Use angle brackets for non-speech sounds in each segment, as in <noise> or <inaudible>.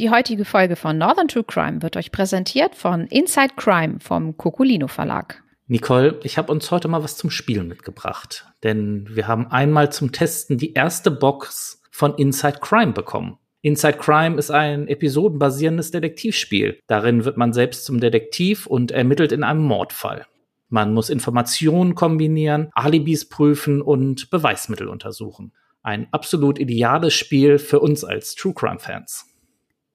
Die heutige Folge von Northern True Crime wird euch präsentiert von Inside Crime vom Cocolino Verlag. Nicole, ich habe uns heute mal was zum Spielen mitgebracht, denn wir haben einmal zum Testen die erste Box von Inside Crime bekommen. Inside Crime ist ein episodenbasierendes Detektivspiel. Darin wird man selbst zum Detektiv und ermittelt in einem Mordfall. Man muss Informationen kombinieren, Alibis prüfen und Beweismittel untersuchen. Ein absolut ideales Spiel für uns als True Crime Fans.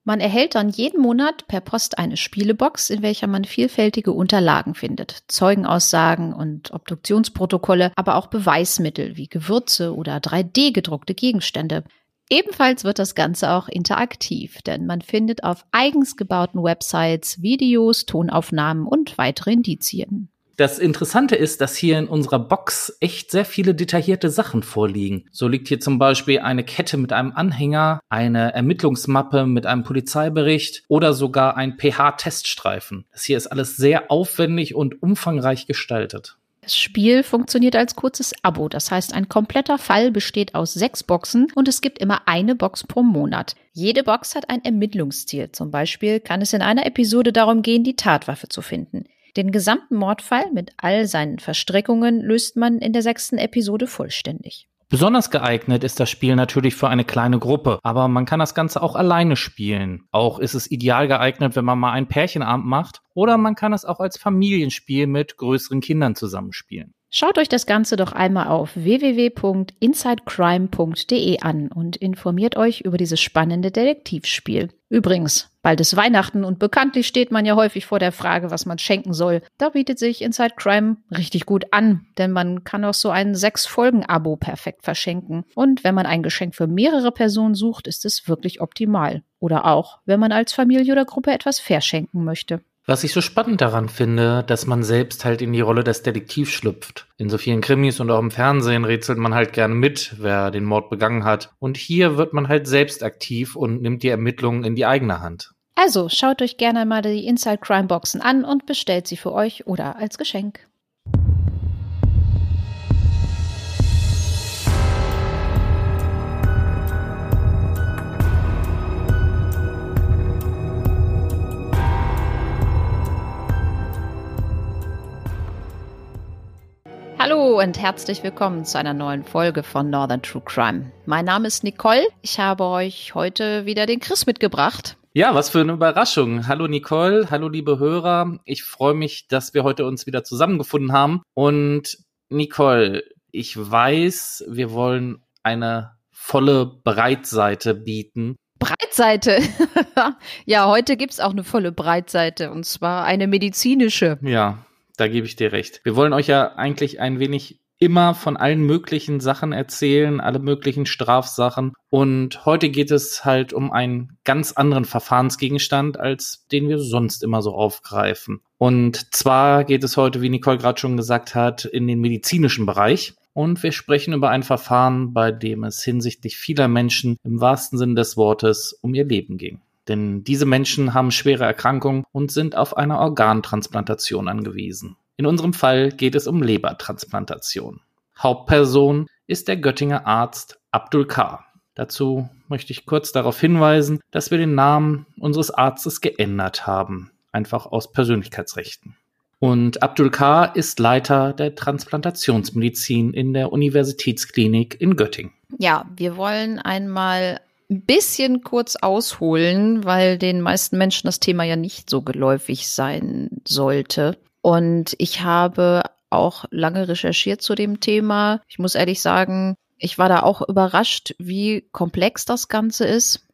Man erhält dann jeden Monat per Post eine Spielebox, in welcher man vielfältige Unterlagen findet. Zeugenaussagen und Obduktionsprotokolle, aber auch Beweismittel wie Gewürze oder 3D gedruckte Gegenstände. Ebenfalls wird das Ganze auch interaktiv, denn man findet auf eigens gebauten Websites Videos, Tonaufnahmen und weitere Indizien. Das Interessante ist, dass hier in unserer Box echt sehr viele detaillierte Sachen vorliegen. So liegt hier zum Beispiel eine Kette mit einem Anhänger, eine Ermittlungsmappe mit einem Polizeibericht oder sogar ein pH-Teststreifen. Das hier ist alles sehr aufwendig und umfangreich gestaltet. Das Spiel funktioniert als kurzes Abo. Das heißt, ein kompletter Fall besteht aus sechs Boxen und es gibt immer eine Box pro Monat. Jede Box hat ein Ermittlungsziel. Zum Beispiel kann es in einer Episode darum gehen, die Tatwaffe zu finden. Den gesamten Mordfall mit all seinen Verstrickungen löst man in der sechsten Episode vollständig. Besonders geeignet ist das Spiel natürlich für eine kleine Gruppe, aber man kann das Ganze auch alleine spielen. Auch ist es ideal geeignet, wenn man mal einen Pärchenabend macht oder man kann es auch als Familienspiel mit größeren Kindern zusammenspielen. Schaut euch das Ganze doch einmal auf www.insidecrime.de an und informiert euch über dieses spannende Detektivspiel. Übrigens, bald ist Weihnachten und bekanntlich steht man ja häufig vor der Frage, was man schenken soll. Da bietet sich Inside Crime richtig gut an, denn man kann auch so ein Sechs-Folgen-Abo perfekt verschenken. Und wenn man ein Geschenk für mehrere Personen sucht, ist es wirklich optimal. Oder auch, wenn man als Familie oder Gruppe etwas verschenken möchte. Was ich so spannend daran finde, dass man selbst halt in die Rolle des Detektivs schlüpft. In so vielen Krimis und auch im Fernsehen rätselt man halt gerne mit, wer den Mord begangen hat. Und hier wird man halt selbst aktiv und nimmt die Ermittlungen in die eigene Hand. Also schaut euch gerne mal die Inside Crime Boxen an und bestellt sie für euch oder als Geschenk. Hallo und herzlich willkommen zu einer neuen Folge von Northern True Crime. Mein Name ist Nicole. Ich habe euch heute wieder den Chris mitgebracht. Ja, was für eine Überraschung. Hallo Nicole, hallo liebe Hörer. Ich freue mich, dass wir heute uns wieder zusammengefunden haben. Und Nicole, ich weiß, wir wollen eine volle Breitseite bieten. Breitseite. <laughs> ja, heute gibt's auch eine volle Breitseite und zwar eine medizinische. Ja, da gebe ich dir recht. Wir wollen euch ja eigentlich ein wenig immer von allen möglichen Sachen erzählen, alle möglichen Strafsachen. Und heute geht es halt um einen ganz anderen Verfahrensgegenstand, als den wir sonst immer so aufgreifen. Und zwar geht es heute, wie Nicole gerade schon gesagt hat, in den medizinischen Bereich. Und wir sprechen über ein Verfahren, bei dem es hinsichtlich vieler Menschen im wahrsten Sinn des Wortes um ihr Leben ging. Denn diese Menschen haben schwere Erkrankungen und sind auf eine Organtransplantation angewiesen. In unserem Fall geht es um Lebertransplantation. Hauptperson ist der Göttinger Arzt Abdul K. Dazu möchte ich kurz darauf hinweisen, dass wir den Namen unseres Arztes geändert haben, einfach aus Persönlichkeitsrechten. Und Abdul K. ist Leiter der Transplantationsmedizin in der Universitätsklinik in Göttingen. Ja, wir wollen einmal ein bisschen kurz ausholen, weil den meisten Menschen das Thema ja nicht so geläufig sein sollte. Und ich habe auch lange recherchiert zu dem Thema. Ich muss ehrlich sagen, ich war da auch überrascht, wie komplex das Ganze ist.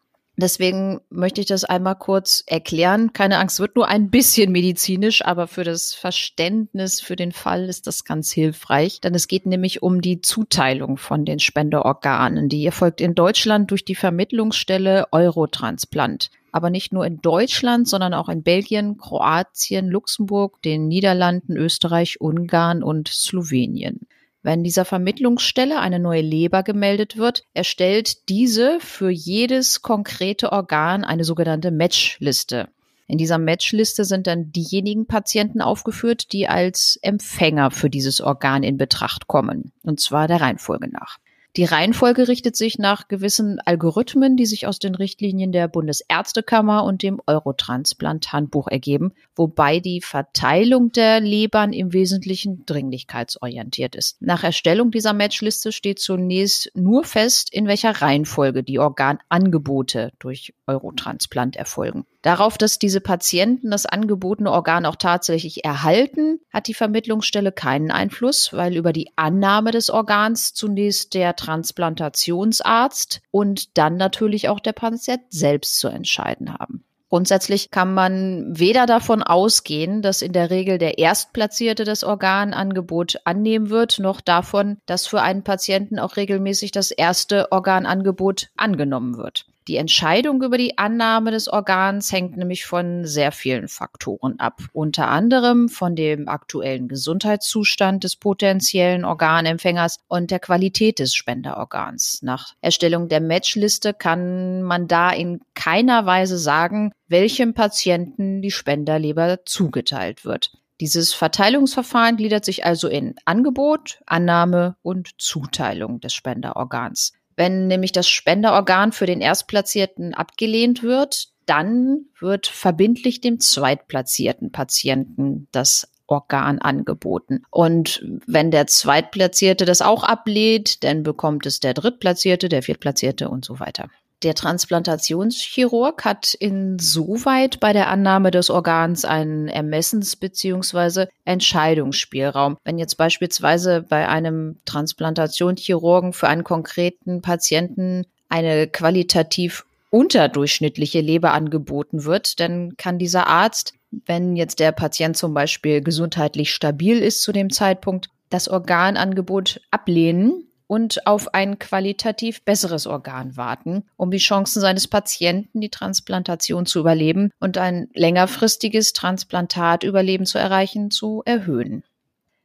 Deswegen möchte ich das einmal kurz erklären. Keine Angst, wird nur ein bisschen medizinisch, aber für das Verständnis für den Fall ist das ganz hilfreich. Denn es geht nämlich um die Zuteilung von den Spenderorganen. Die erfolgt in Deutschland durch die Vermittlungsstelle Eurotransplant. Aber nicht nur in Deutschland, sondern auch in Belgien, Kroatien, Luxemburg, den Niederlanden, Österreich, Ungarn und Slowenien. Wenn dieser Vermittlungsstelle eine neue Leber gemeldet wird, erstellt diese für jedes konkrete Organ eine sogenannte Matchliste. In dieser Matchliste sind dann diejenigen Patienten aufgeführt, die als Empfänger für dieses Organ in Betracht kommen, und zwar der Reihenfolge nach. Die Reihenfolge richtet sich nach gewissen Algorithmen, die sich aus den Richtlinien der Bundesärztekammer und dem Eurotransplant-Handbuch ergeben, wobei die Verteilung der Lebern im Wesentlichen dringlichkeitsorientiert ist. Nach Erstellung dieser Matchliste steht zunächst nur fest, in welcher Reihenfolge die Organangebote durch Eurotransplant erfolgen. Darauf, dass diese Patienten das angebotene Organ auch tatsächlich erhalten, hat die Vermittlungsstelle keinen Einfluss, weil über die Annahme des Organs zunächst der Transplantationsarzt und dann natürlich auch der Patient selbst zu entscheiden haben. Grundsätzlich kann man weder davon ausgehen, dass in der Regel der Erstplatzierte das Organangebot annehmen wird, noch davon, dass für einen Patienten auch regelmäßig das erste Organangebot angenommen wird. Die Entscheidung über die Annahme des Organs hängt nämlich von sehr vielen Faktoren ab. Unter anderem von dem aktuellen Gesundheitszustand des potenziellen Organempfängers und der Qualität des Spenderorgans. Nach Erstellung der Matchliste kann man da in keiner Weise sagen, welchem Patienten die Spenderleber zugeteilt wird. Dieses Verteilungsverfahren gliedert sich also in Angebot, Annahme und Zuteilung des Spenderorgans. Wenn nämlich das Spenderorgan für den Erstplatzierten abgelehnt wird, dann wird verbindlich dem zweitplatzierten Patienten das Organ angeboten. Und wenn der Zweitplatzierte das auch ablehnt, dann bekommt es der Drittplatzierte, der Viertplatzierte und so weiter. Der Transplantationschirurg hat insoweit bei der Annahme des Organs einen Ermessens- bzw. Entscheidungsspielraum. Wenn jetzt beispielsweise bei einem Transplantationschirurgen für einen konkreten Patienten eine qualitativ unterdurchschnittliche Leber angeboten wird, dann kann dieser Arzt, wenn jetzt der Patient zum Beispiel gesundheitlich stabil ist zu dem Zeitpunkt, das Organangebot ablehnen und auf ein qualitativ besseres Organ warten, um die Chancen seines Patienten, die Transplantation zu überleben und ein längerfristiges Transplantatüberleben zu erreichen, zu erhöhen.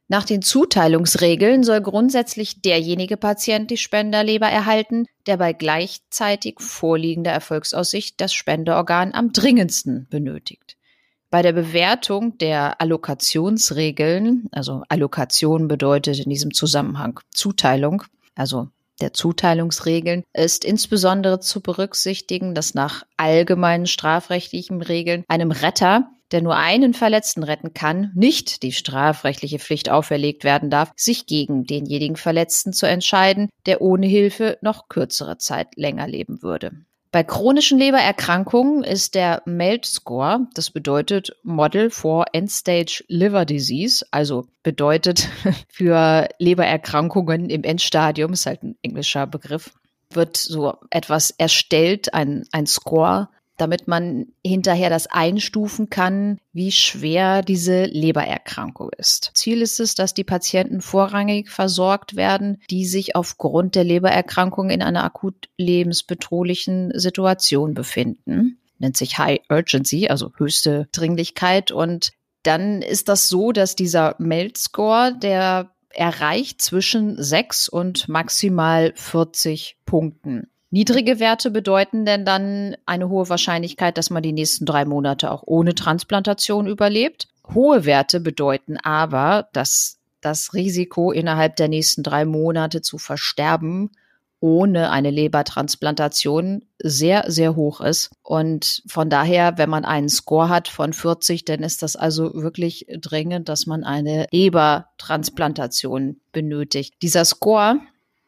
Nach den Zuteilungsregeln soll grundsätzlich derjenige Patient die Spenderleber erhalten, der bei gleichzeitig vorliegender Erfolgsaussicht das Spenderorgan am dringendsten benötigt. Bei der Bewertung der Allokationsregeln, also Allokation bedeutet in diesem Zusammenhang Zuteilung, also der Zuteilungsregeln, ist insbesondere zu berücksichtigen, dass nach allgemeinen strafrechtlichen Regeln einem Retter, der nur einen Verletzten retten kann, nicht die strafrechtliche Pflicht auferlegt werden darf, sich gegen denjenigen Verletzten zu entscheiden, der ohne Hilfe noch kürzere Zeit länger leben würde. Bei chronischen Lebererkrankungen ist der MELD-Score, das bedeutet Model for End-Stage Liver Disease, also bedeutet <laughs> für Lebererkrankungen im Endstadium, ist halt ein englischer Begriff, wird so etwas erstellt, ein, ein Score, damit man hinterher das einstufen kann, wie schwer diese Lebererkrankung ist. Ziel ist es, dass die Patienten vorrangig versorgt werden, die sich aufgrund der Lebererkrankung in einer akut lebensbedrohlichen Situation befinden. Nennt sich High Urgency, also höchste Dringlichkeit. Und dann ist das so, dass dieser MELD-Score, der erreicht zwischen 6 und maximal 40 Punkten. Niedrige Werte bedeuten denn dann eine hohe Wahrscheinlichkeit, dass man die nächsten drei Monate auch ohne Transplantation überlebt. Hohe Werte bedeuten aber, dass das Risiko innerhalb der nächsten drei Monate zu versterben ohne eine Lebertransplantation sehr, sehr hoch ist. Und von daher, wenn man einen Score hat von 40, dann ist das also wirklich dringend, dass man eine Lebertransplantation benötigt. Dieser Score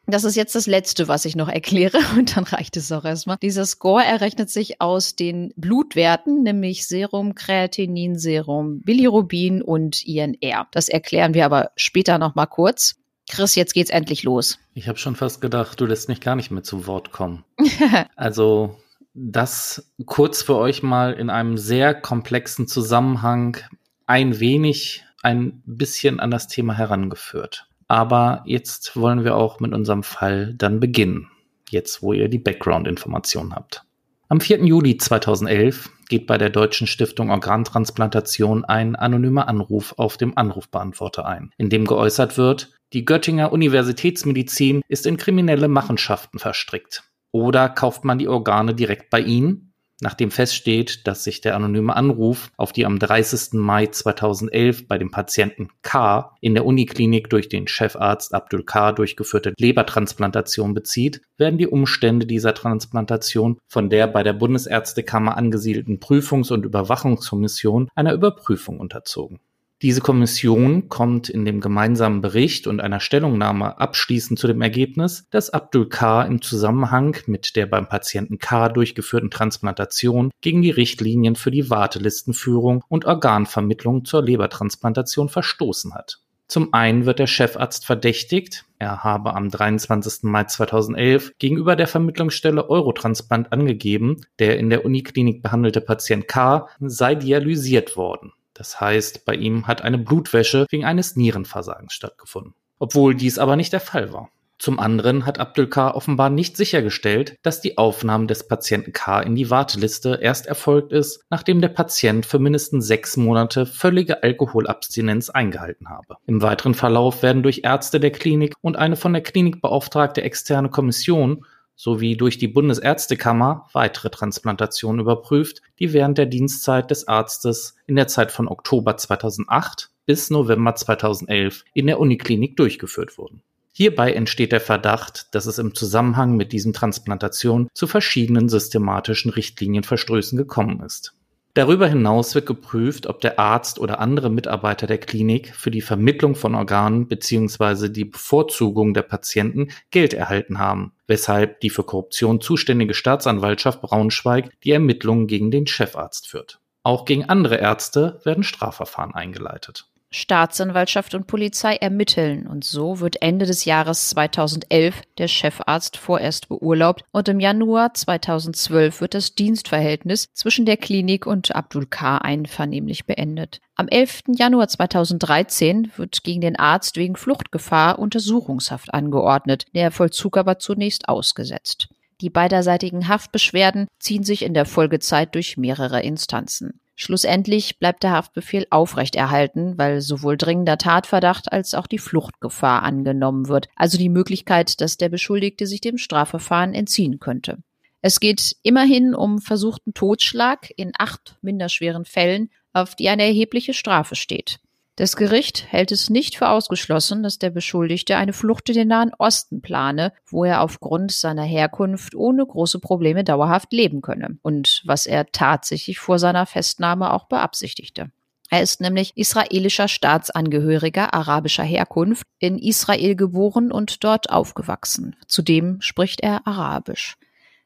das ist jetzt das Letzte, was ich noch erkläre <laughs> und dann reicht es auch erstmal. Dieser Score errechnet sich aus den Blutwerten, nämlich Serum, Kreatinin, Serum, Bilirubin und INR. Das erklären wir aber später nochmal kurz. Chris, jetzt geht's endlich los. Ich habe schon fast gedacht, du lässt mich gar nicht mehr zu Wort kommen. <laughs> also das kurz für euch mal in einem sehr komplexen Zusammenhang ein wenig, ein bisschen an das Thema herangeführt. Aber jetzt wollen wir auch mit unserem Fall dann beginnen. Jetzt, wo ihr die Background-Informationen habt. Am 4. Juli 2011 geht bei der Deutschen Stiftung Organtransplantation ein anonymer Anruf auf dem Anrufbeantworter ein, in dem geäußert wird, die Göttinger Universitätsmedizin ist in kriminelle Machenschaften verstrickt. Oder kauft man die Organe direkt bei Ihnen? Nachdem feststeht, dass sich der anonyme Anruf auf die am 30. Mai 2011 bei dem Patienten K in der Uniklinik durch den Chefarzt Abdul K durchgeführte Lebertransplantation bezieht, werden die Umstände dieser Transplantation von der bei der Bundesärztekammer angesiedelten Prüfungs- und Überwachungskommission einer Überprüfung unterzogen. Diese Kommission kommt in dem gemeinsamen Bericht und einer Stellungnahme abschließend zu dem Ergebnis, dass Abdul K. im Zusammenhang mit der beim Patienten K. durchgeführten Transplantation gegen die Richtlinien für die Wartelistenführung und Organvermittlung zur Lebertransplantation verstoßen hat. Zum einen wird der Chefarzt verdächtigt, er habe am 23. Mai 2011 gegenüber der Vermittlungsstelle Eurotransplant angegeben, der in der Uniklinik behandelte Patient K sei dialysiert worden. Das heißt, bei ihm hat eine Blutwäsche wegen eines Nierenversagens stattgefunden. Obwohl dies aber nicht der Fall war. Zum anderen hat Abdul K. offenbar nicht sichergestellt, dass die Aufnahme des Patienten K. in die Warteliste erst erfolgt ist, nachdem der Patient für mindestens sechs Monate völlige Alkoholabstinenz eingehalten habe. Im weiteren Verlauf werden durch Ärzte der Klinik und eine von der Klinik beauftragte externe Kommission sowie durch die Bundesärztekammer weitere Transplantationen überprüft, die während der Dienstzeit des Arztes in der Zeit von Oktober 2008 bis November 2011 in der Uniklinik durchgeführt wurden. Hierbei entsteht der Verdacht, dass es im Zusammenhang mit diesen Transplantationen zu verschiedenen systematischen Richtlinienverstößen gekommen ist. Darüber hinaus wird geprüft, ob der Arzt oder andere Mitarbeiter der Klinik für die Vermittlung von Organen bzw. die Bevorzugung der Patienten Geld erhalten haben, weshalb die für Korruption zuständige Staatsanwaltschaft Braunschweig die Ermittlungen gegen den Chefarzt führt. Auch gegen andere Ärzte werden Strafverfahren eingeleitet. Staatsanwaltschaft und Polizei ermitteln und so wird Ende des Jahres 2011 der Chefarzt vorerst beurlaubt und im Januar 2012 wird das Dienstverhältnis zwischen der Klinik und Abdul K. einvernehmlich beendet. Am 11. Januar 2013 wird gegen den Arzt wegen Fluchtgefahr Untersuchungshaft angeordnet, der Vollzug aber zunächst ausgesetzt. Die beiderseitigen Haftbeschwerden ziehen sich in der Folgezeit durch mehrere Instanzen. Schlussendlich bleibt der Haftbefehl aufrechterhalten, weil sowohl dringender Tatverdacht als auch die Fluchtgefahr angenommen wird, also die Möglichkeit, dass der Beschuldigte sich dem Strafverfahren entziehen könnte. Es geht immerhin um versuchten Totschlag in acht minderschweren Fällen, auf die eine erhebliche Strafe steht. Das Gericht hält es nicht für ausgeschlossen, dass der Beschuldigte eine Flucht in den Nahen Osten plane, wo er aufgrund seiner Herkunft ohne große Probleme dauerhaft leben könne und was er tatsächlich vor seiner Festnahme auch beabsichtigte. Er ist nämlich israelischer Staatsangehöriger arabischer Herkunft, in Israel geboren und dort aufgewachsen. Zudem spricht er Arabisch.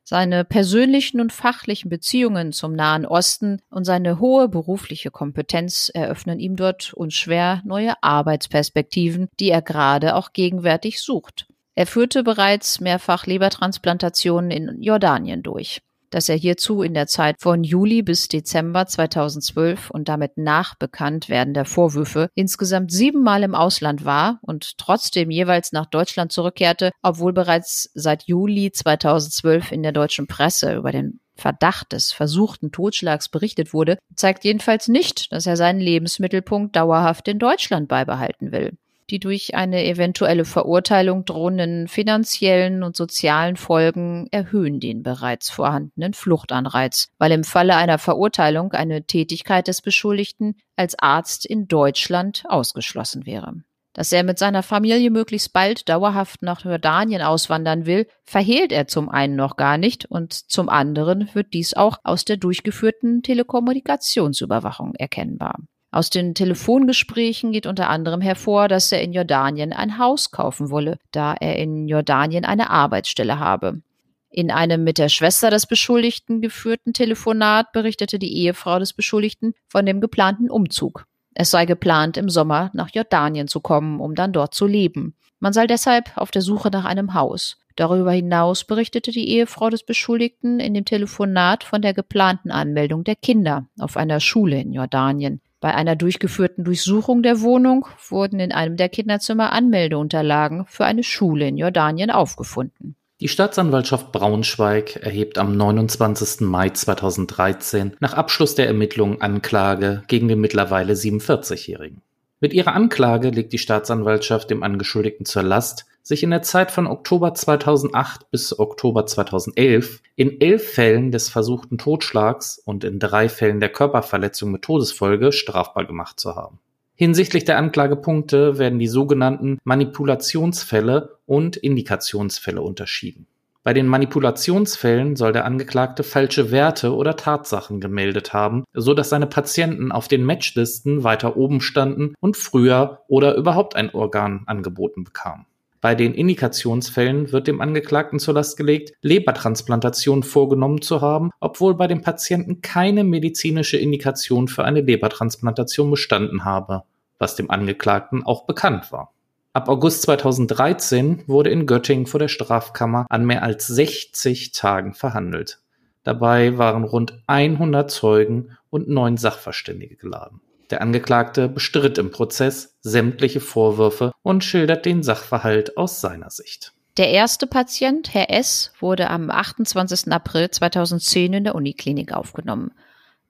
Seine persönlichen und fachlichen Beziehungen zum Nahen Osten und seine hohe berufliche Kompetenz eröffnen ihm dort unschwer neue Arbeitsperspektiven, die er gerade auch gegenwärtig sucht. Er führte bereits mehrfach Lebertransplantationen in Jordanien durch dass er hierzu in der Zeit von Juli bis Dezember 2012 und damit nach Bekanntwerden der Vorwürfe insgesamt siebenmal im Ausland war und trotzdem jeweils nach Deutschland zurückkehrte, obwohl bereits seit Juli 2012 in der deutschen Presse über den Verdacht des versuchten Totschlags berichtet wurde, zeigt jedenfalls nicht, dass er seinen Lebensmittelpunkt dauerhaft in Deutschland beibehalten will die durch eine eventuelle Verurteilung drohenden finanziellen und sozialen Folgen erhöhen den bereits vorhandenen Fluchtanreiz, weil im Falle einer Verurteilung eine Tätigkeit des Beschuldigten als Arzt in Deutschland ausgeschlossen wäre. Dass er mit seiner Familie möglichst bald dauerhaft nach Jordanien auswandern will, verhehlt er zum einen noch gar nicht und zum anderen wird dies auch aus der durchgeführten Telekommunikationsüberwachung erkennbar. Aus den Telefongesprächen geht unter anderem hervor, dass er in Jordanien ein Haus kaufen wolle, da er in Jordanien eine Arbeitsstelle habe. In einem mit der Schwester des Beschuldigten geführten Telefonat berichtete die Ehefrau des Beschuldigten von dem geplanten Umzug. Es sei geplant, im Sommer nach Jordanien zu kommen, um dann dort zu leben. Man sei deshalb auf der Suche nach einem Haus. Darüber hinaus berichtete die Ehefrau des Beschuldigten in dem Telefonat von der geplanten Anmeldung der Kinder auf einer Schule in Jordanien. Bei einer durchgeführten Durchsuchung der Wohnung wurden in einem der Kinderzimmer Anmeldeunterlagen für eine Schule in Jordanien aufgefunden. Die Staatsanwaltschaft Braunschweig erhebt am 29. Mai 2013 nach Abschluss der Ermittlungen Anklage gegen den mittlerweile 47-Jährigen. Mit ihrer Anklage legt die Staatsanwaltschaft dem Angeschuldigten zur Last, sich in der Zeit von Oktober 2008 bis Oktober 2011 in elf Fällen des versuchten Totschlags und in drei Fällen der Körperverletzung mit Todesfolge strafbar gemacht zu haben. Hinsichtlich der Anklagepunkte werden die sogenannten Manipulationsfälle und Indikationsfälle unterschieden. Bei den Manipulationsfällen soll der Angeklagte falsche Werte oder Tatsachen gemeldet haben, so dass seine Patienten auf den Matchlisten weiter oben standen und früher oder überhaupt ein Organ angeboten bekamen. Bei den Indikationsfällen wird dem Angeklagten zur Last gelegt, Lebertransplantation vorgenommen zu haben, obwohl bei dem Patienten keine medizinische Indikation für eine Lebertransplantation bestanden habe, was dem Angeklagten auch bekannt war. Ab August 2013 wurde in Göttingen vor der Strafkammer an mehr als 60 Tagen verhandelt. Dabei waren rund 100 Zeugen und neun Sachverständige geladen. Der Angeklagte bestritt im Prozess sämtliche Vorwürfe und schildert den Sachverhalt aus seiner Sicht. Der erste Patient, Herr S., wurde am 28. April 2010 in der Uniklinik aufgenommen.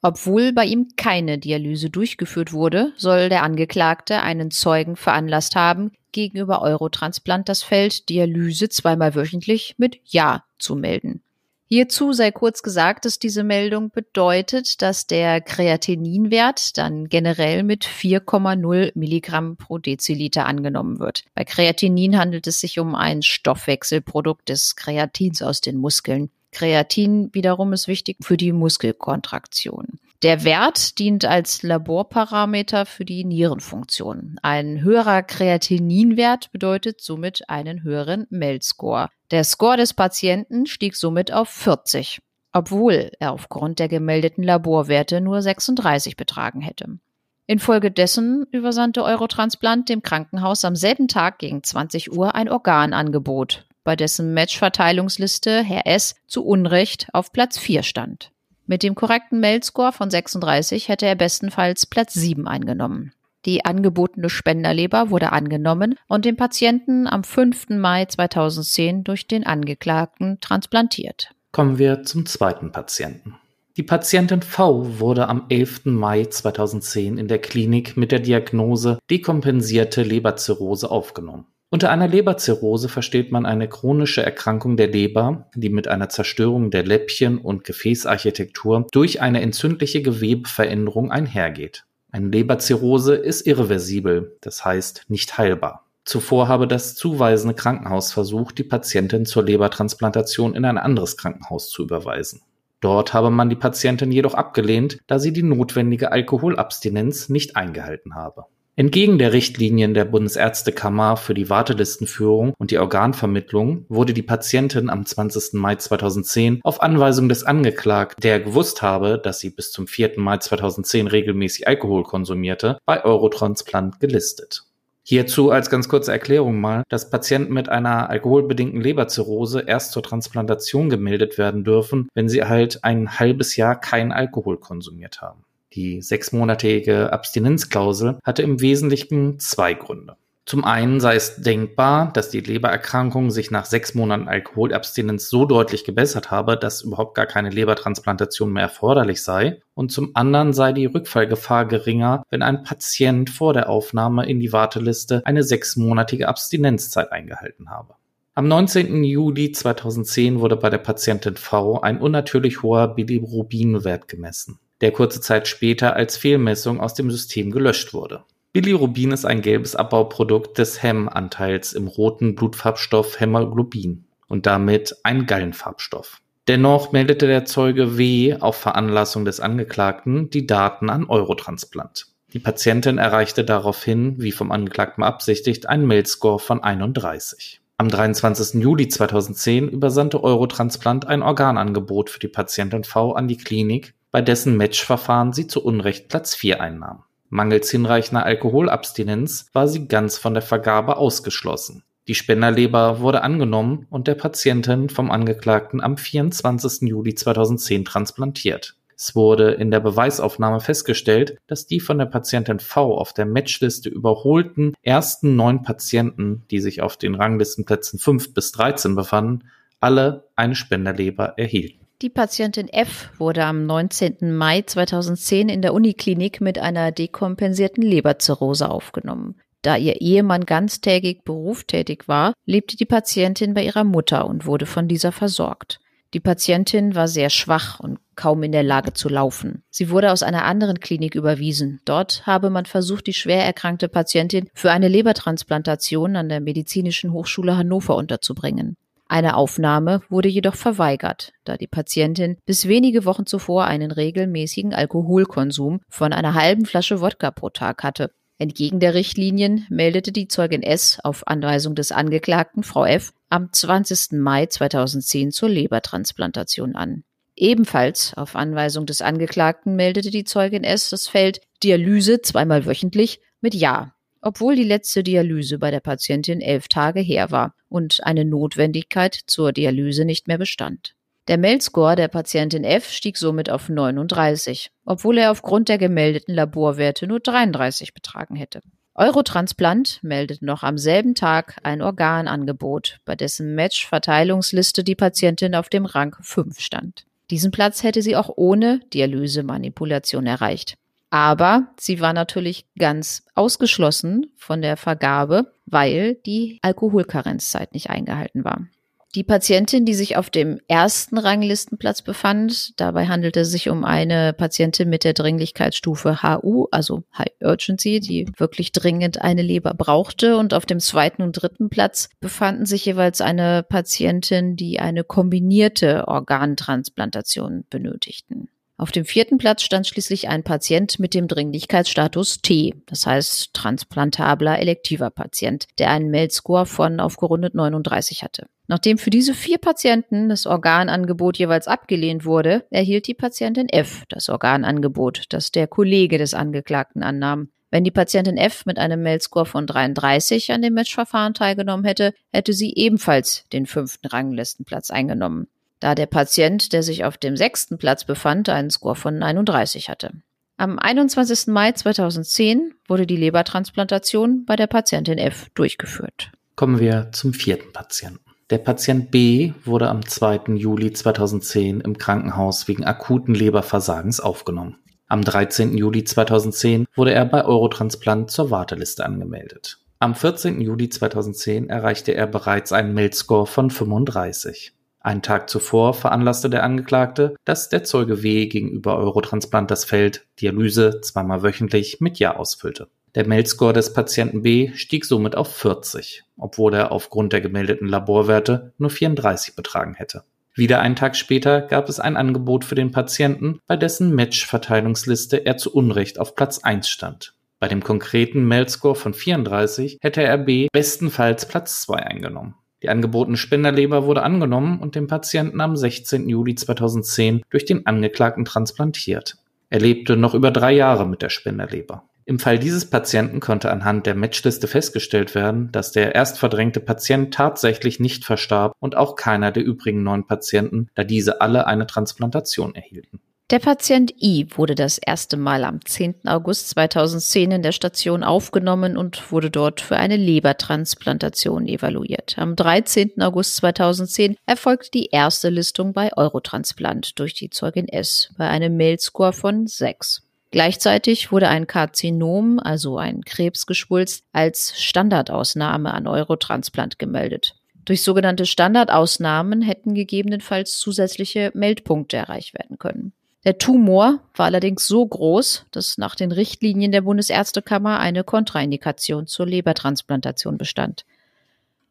Obwohl bei ihm keine Dialyse durchgeführt wurde, soll der Angeklagte einen Zeugen veranlasst haben, gegenüber Eurotransplant das Feld Dialyse zweimal wöchentlich mit Ja zu melden. Hierzu sei kurz gesagt, dass diese Meldung bedeutet, dass der Kreatininwert dann generell mit 4,0 Milligramm pro Deziliter angenommen wird. Bei Kreatinin handelt es sich um ein Stoffwechselprodukt des Kreatins aus den Muskeln. Kreatin wiederum ist wichtig für die Muskelkontraktion. Der Wert dient als Laborparameter für die Nierenfunktion. Ein höherer Kreatininwert bedeutet somit einen höheren MELD-Score. Der Score des Patienten stieg somit auf 40, obwohl er aufgrund der gemeldeten Laborwerte nur 36 betragen hätte. Infolgedessen übersandte Eurotransplant dem Krankenhaus am selben Tag gegen 20 Uhr ein Organangebot, bei dessen Matchverteilungsliste Herr S. zu Unrecht auf Platz 4 stand. Mit dem korrekten Meldscore von 36 hätte er bestenfalls Platz 7 eingenommen. Die angebotene Spenderleber wurde angenommen und dem Patienten am 5. Mai 2010 durch den Angeklagten transplantiert. Kommen wir zum zweiten Patienten. Die Patientin V wurde am 11. Mai 2010 in der Klinik mit der Diagnose dekompensierte Leberzirrhose aufgenommen. Unter einer Leberzirrhose versteht man eine chronische Erkrankung der Leber, die mit einer Zerstörung der Läppchen und Gefäßarchitektur durch eine entzündliche Gewebeveränderung einhergeht. Eine Leberzirrhose ist irreversibel, das heißt nicht heilbar. Zuvor habe das zuweisende Krankenhaus versucht, die Patientin zur Lebertransplantation in ein anderes Krankenhaus zu überweisen. Dort habe man die Patientin jedoch abgelehnt, da sie die notwendige Alkoholabstinenz nicht eingehalten habe. Entgegen der Richtlinien der Bundesärztekammer für die Wartelistenführung und die Organvermittlung wurde die Patientin am 20. Mai 2010 auf Anweisung des Angeklagten, der gewusst habe, dass sie bis zum 4. Mai 2010 regelmäßig Alkohol konsumierte, bei Eurotransplant gelistet. Hierzu als ganz kurze Erklärung mal, dass Patienten mit einer alkoholbedingten Leberzirrhose erst zur Transplantation gemeldet werden dürfen, wenn sie halt ein halbes Jahr keinen Alkohol konsumiert haben. Die sechsmonatige Abstinenzklausel hatte im Wesentlichen zwei Gründe. Zum einen sei es denkbar, dass die Lebererkrankung sich nach sechs Monaten Alkoholabstinenz so deutlich gebessert habe, dass überhaupt gar keine Lebertransplantation mehr erforderlich sei. Und zum anderen sei die Rückfallgefahr geringer, wenn ein Patient vor der Aufnahme in die Warteliste eine sechsmonatige Abstinenzzeit eingehalten habe. Am 19. Juli 2010 wurde bei der Patientin V ein unnatürlich hoher Bilirubinwert gemessen der kurze Zeit später als Fehlmessung aus dem System gelöscht wurde. Bilirubin ist ein gelbes Abbauprodukt des Hem-Anteils im roten Blutfarbstoff Hämoglobin und damit ein Gallenfarbstoff. Dennoch meldete der Zeuge W. auf Veranlassung des Angeklagten die Daten an Eurotransplant. Die Patientin erreichte daraufhin, wie vom Angeklagten beabsichtigt, einen Mailscore von 31. Am 23. Juli 2010 übersandte Eurotransplant ein Organangebot für die Patientin V an die Klinik, bei dessen Matchverfahren sie zu Unrecht Platz 4 einnahm. Mangels hinreichender Alkoholabstinenz war sie ganz von der Vergabe ausgeschlossen. Die Spenderleber wurde angenommen und der Patientin vom Angeklagten am 24. Juli 2010 transplantiert. Es wurde in der Beweisaufnahme festgestellt, dass die von der Patientin V auf der Matchliste überholten ersten neun Patienten, die sich auf den Ranglistenplätzen 5 bis 13 befanden, alle eine Spenderleber erhielten. Die Patientin F wurde am 19. Mai 2010 in der Uniklinik mit einer dekompensierten Leberzirrhose aufgenommen. Da ihr Ehemann ganztägig berufstätig war, lebte die Patientin bei ihrer Mutter und wurde von dieser versorgt. Die Patientin war sehr schwach und kaum in der Lage zu laufen. Sie wurde aus einer anderen Klinik überwiesen. Dort habe man versucht, die schwer erkrankte Patientin für eine Lebertransplantation an der Medizinischen Hochschule Hannover unterzubringen. Eine Aufnahme wurde jedoch verweigert, da die Patientin bis wenige Wochen zuvor einen regelmäßigen Alkoholkonsum von einer halben Flasche Wodka pro Tag hatte. Entgegen der Richtlinien meldete die Zeugin S auf Anweisung des Angeklagten, Frau F., am 20. Mai 2010 zur Lebertransplantation an. Ebenfalls auf Anweisung des Angeklagten meldete die Zeugin S das Feld Dialyse zweimal wöchentlich mit Ja, obwohl die letzte Dialyse bei der Patientin elf Tage her war und eine Notwendigkeit zur Dialyse nicht mehr bestand. Der Meldscore der Patientin F stieg somit auf 39, obwohl er aufgrund der gemeldeten Laborwerte nur 33 betragen hätte. Eurotransplant meldet noch am selben Tag ein Organangebot, bei dessen Match-Verteilungsliste die Patientin auf dem Rang 5 stand. Diesen Platz hätte sie auch ohne Dialysemanipulation erreicht. Aber sie war natürlich ganz ausgeschlossen von der Vergabe, weil die Alkoholkarenzzeit nicht eingehalten war. Die Patientin, die sich auf dem ersten Ranglistenplatz befand, dabei handelte es sich um eine Patientin mit der Dringlichkeitsstufe HU, also High Urgency, die wirklich dringend eine Leber brauchte. Und auf dem zweiten und dritten Platz befanden sich jeweils eine Patientin, die eine kombinierte Organtransplantation benötigten. Auf dem vierten Platz stand schließlich ein Patient mit dem Dringlichkeitsstatus T, das heißt transplantabler elektiver Patient, der einen Meldscore von aufgerundet 39 hatte. Nachdem für diese vier Patienten das Organangebot jeweils abgelehnt wurde, erhielt die Patientin F das Organangebot, das der Kollege des Angeklagten annahm. Wenn die Patientin F mit einem Meldscore von 33 an dem Matchverfahren teilgenommen hätte, hätte sie ebenfalls den fünften Ranglistenplatz eingenommen da der Patient, der sich auf dem sechsten Platz befand, einen Score von 31 hatte. Am 21. Mai 2010 wurde die Lebertransplantation bei der Patientin F durchgeführt. Kommen wir zum vierten Patienten. Der Patient B wurde am 2. Juli 2010 im Krankenhaus wegen akuten Leberversagens aufgenommen. Am 13. Juli 2010 wurde er bei Eurotransplant zur Warteliste angemeldet. Am 14. Juli 2010 erreichte er bereits einen Meldscore von 35. Einen Tag zuvor veranlasste der Angeklagte, dass der Zeuge W. gegenüber Eurotransplant das Feld Dialyse zweimal wöchentlich mit Ja ausfüllte. Der Meldscore des Patienten B stieg somit auf 40, obwohl er aufgrund der gemeldeten Laborwerte nur 34 betragen hätte. Wieder einen Tag später gab es ein Angebot für den Patienten, bei dessen Match-Verteilungsliste er zu Unrecht auf Platz 1 stand. Bei dem konkreten Meldscore von 34 hätte er B bestenfalls Platz 2 eingenommen. Die angebotene Spenderleber wurde angenommen und dem Patienten am 16. Juli 2010 durch den Angeklagten transplantiert. Er lebte noch über drei Jahre mit der Spenderleber. Im Fall dieses Patienten konnte anhand der Matchliste festgestellt werden, dass der erst verdrängte Patient tatsächlich nicht verstarb und auch keiner der übrigen neun Patienten, da diese alle eine Transplantation erhielten. Der Patient I wurde das erste Mal am 10. August 2010 in der Station aufgenommen und wurde dort für eine Lebertransplantation evaluiert. Am 13. August 2010 erfolgte die erste Listung bei Eurotransplant durch die Zeugin S bei einem Mailscore von 6. Gleichzeitig wurde ein Karzinom, also ein Krebsgeschwulst, als Standardausnahme an Eurotransplant gemeldet. Durch sogenannte Standardausnahmen hätten gegebenenfalls zusätzliche Meldpunkte erreicht werden können. Der Tumor war allerdings so groß, dass nach den Richtlinien der Bundesärztekammer eine Kontraindikation zur Lebertransplantation bestand.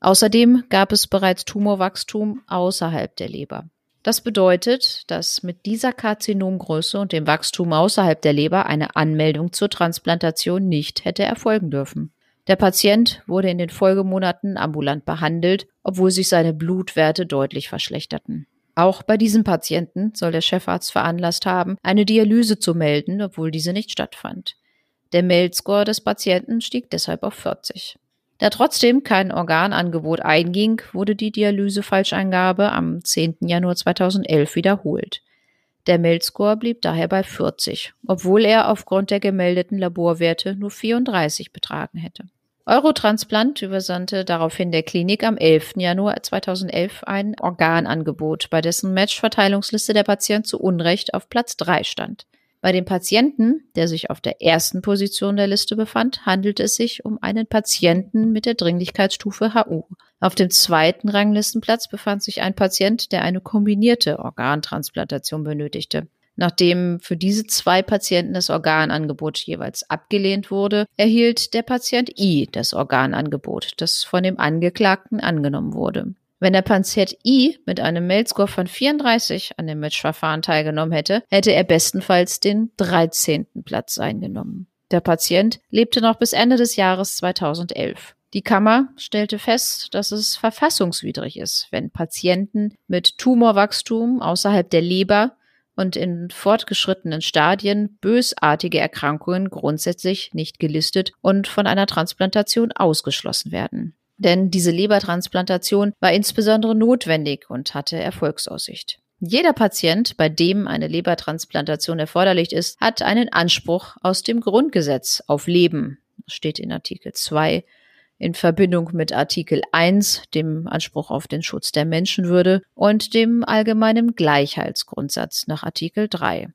Außerdem gab es bereits Tumorwachstum außerhalb der Leber. Das bedeutet, dass mit dieser Karzinomgröße und dem Wachstum außerhalb der Leber eine Anmeldung zur Transplantation nicht hätte erfolgen dürfen. Der Patient wurde in den Folgemonaten ambulant behandelt, obwohl sich seine Blutwerte deutlich verschlechterten. Auch bei diesem Patienten soll der Chefarzt veranlasst haben, eine Dialyse zu melden, obwohl diese nicht stattfand. Der Meldscore des Patienten stieg deshalb auf 40. Da trotzdem kein Organangebot einging, wurde die Dialysefalscheingabe am 10. Januar 2011 wiederholt. Der Meldscore blieb daher bei 40, obwohl er aufgrund der gemeldeten Laborwerte nur 34 betragen hätte. Eurotransplant übersandte daraufhin der Klinik am 11. Januar 2011 ein Organangebot, bei dessen Matchverteilungsliste der Patient zu Unrecht auf Platz 3 stand. Bei dem Patienten, der sich auf der ersten Position der Liste befand, handelt es sich um einen Patienten mit der Dringlichkeitsstufe HU. Auf dem zweiten Ranglistenplatz befand sich ein Patient, der eine kombinierte Organtransplantation benötigte. Nachdem für diese zwei Patienten das Organangebot jeweils abgelehnt wurde, erhielt der Patient I das Organangebot, das von dem Angeklagten angenommen wurde. Wenn der Patient I mit einem Mailscore von 34 an dem Matchverfahren teilgenommen hätte, hätte er bestenfalls den 13. Platz eingenommen. Der Patient lebte noch bis Ende des Jahres 2011. Die Kammer stellte fest, dass es verfassungswidrig ist, wenn Patienten mit Tumorwachstum außerhalb der Leber und in fortgeschrittenen Stadien bösartige Erkrankungen grundsätzlich nicht gelistet und von einer Transplantation ausgeschlossen werden. Denn diese Lebertransplantation war insbesondere notwendig und hatte Erfolgsaussicht. Jeder Patient, bei dem eine Lebertransplantation erforderlich ist, hat einen Anspruch aus dem Grundgesetz auf Leben. Das steht in Artikel 2 in Verbindung mit Artikel 1, dem Anspruch auf den Schutz der Menschenwürde und dem allgemeinen Gleichheitsgrundsatz nach Artikel 3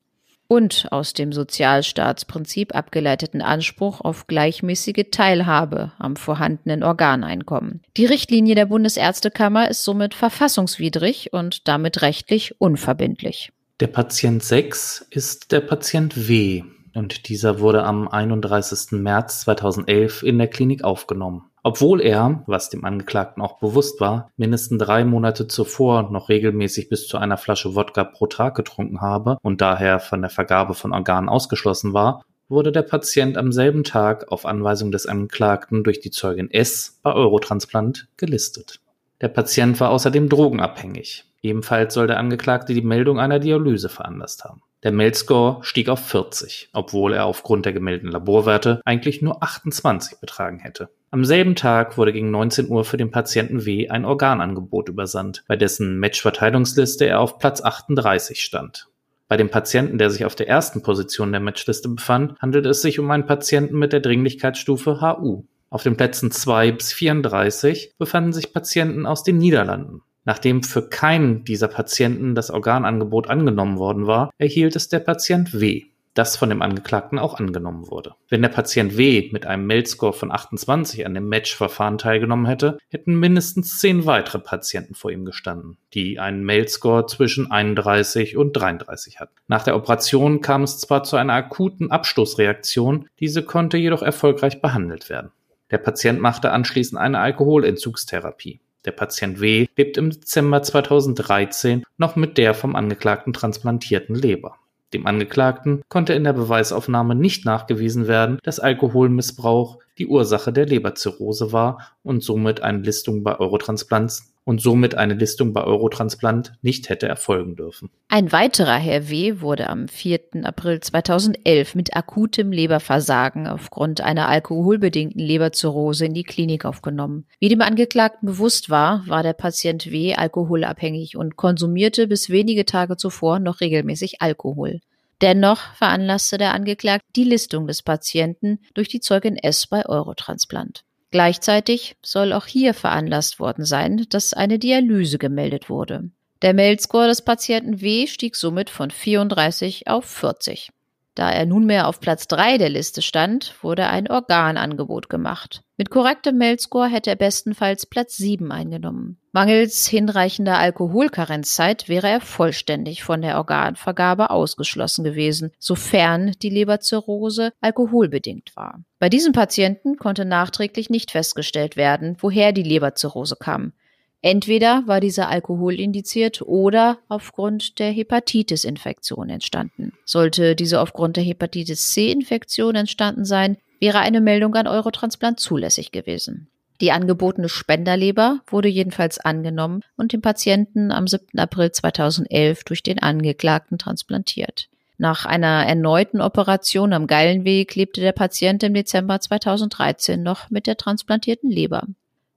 und aus dem Sozialstaatsprinzip abgeleiteten Anspruch auf gleichmäßige Teilhabe am vorhandenen Organeinkommen. Die Richtlinie der Bundesärztekammer ist somit verfassungswidrig und damit rechtlich unverbindlich. Der Patient 6 ist der Patient W und dieser wurde am 31. März 2011 in der Klinik aufgenommen. Obwohl er, was dem Angeklagten auch bewusst war, mindestens drei Monate zuvor noch regelmäßig bis zu einer Flasche Wodka pro Tag getrunken habe und daher von der Vergabe von Organen ausgeschlossen war, wurde der Patient am selben Tag auf Anweisung des Angeklagten durch die Zeugin S bei Eurotransplant gelistet. Der Patient war außerdem drogenabhängig. Ebenfalls soll der Angeklagte die Meldung einer Dialyse veranlasst haben. Der Meldscore stieg auf 40, obwohl er aufgrund der gemeldeten Laborwerte eigentlich nur 28 betragen hätte. Am selben Tag wurde gegen 19 Uhr für den Patienten W ein Organangebot übersandt, bei dessen Matchverteilungsliste er auf Platz 38 stand. Bei dem Patienten, der sich auf der ersten Position der Matchliste befand, handelt es sich um einen Patienten mit der Dringlichkeitsstufe HU. Auf den Plätzen 2 bis 34 befanden sich Patienten aus den Niederlanden. Nachdem für keinen dieser Patienten das Organangebot angenommen worden war, erhielt es der Patient W, das von dem Angeklagten auch angenommen wurde. Wenn der Patient W mit einem Meldscore von 28 an dem Matchverfahren teilgenommen hätte, hätten mindestens zehn weitere Patienten vor ihm gestanden, die einen Meldscore zwischen 31 und 33 hatten. Nach der Operation kam es zwar zu einer akuten Abstoßreaktion, diese konnte jedoch erfolgreich behandelt werden. Der Patient machte anschließend eine Alkoholentzugstherapie. Der Patient W. lebt im Dezember 2013 noch mit der vom Angeklagten transplantierten Leber. Dem Angeklagten konnte in der Beweisaufnahme nicht nachgewiesen werden, dass Alkoholmissbrauch die Ursache der Leberzirrhose war und somit eine Listung bei Eurotransplant und somit eine Listung bei Eurotransplant nicht hätte erfolgen dürfen. Ein weiterer Herr W. wurde am 4. April 2011 mit akutem Leberversagen aufgrund einer alkoholbedingten Leberzirrhose in die Klinik aufgenommen. Wie dem Angeklagten bewusst war, war der Patient W. alkoholabhängig und konsumierte bis wenige Tage zuvor noch regelmäßig Alkohol. Dennoch veranlasste der Angeklagte die Listung des Patienten durch die Zeugin S bei Eurotransplant. Gleichzeitig soll auch hier veranlasst worden sein, dass eine Dialyse gemeldet wurde. Der Meldscore des Patienten W stieg somit von 34 auf 40. Da er nunmehr auf Platz 3 der Liste stand, wurde ein Organangebot gemacht. Mit korrektem Meldscore hätte er bestenfalls Platz 7 eingenommen. Mangels hinreichender Alkoholkarenzzeit wäre er vollständig von der Organvergabe ausgeschlossen gewesen, sofern die Leberzirrhose alkoholbedingt war. Bei diesem Patienten konnte nachträglich nicht festgestellt werden, woher die Leberzirrhose kam. Entweder war dieser Alkohol indiziert oder aufgrund der Hepatitis-Infektion entstanden. Sollte diese aufgrund der Hepatitis C-Infektion entstanden sein, wäre eine Meldung an Eurotransplant zulässig gewesen. Die angebotene Spenderleber wurde jedenfalls angenommen und dem Patienten am 7. April 2011 durch den Angeklagten transplantiert. Nach einer erneuten Operation am Gallenweg lebte der Patient im Dezember 2013 noch mit der transplantierten Leber.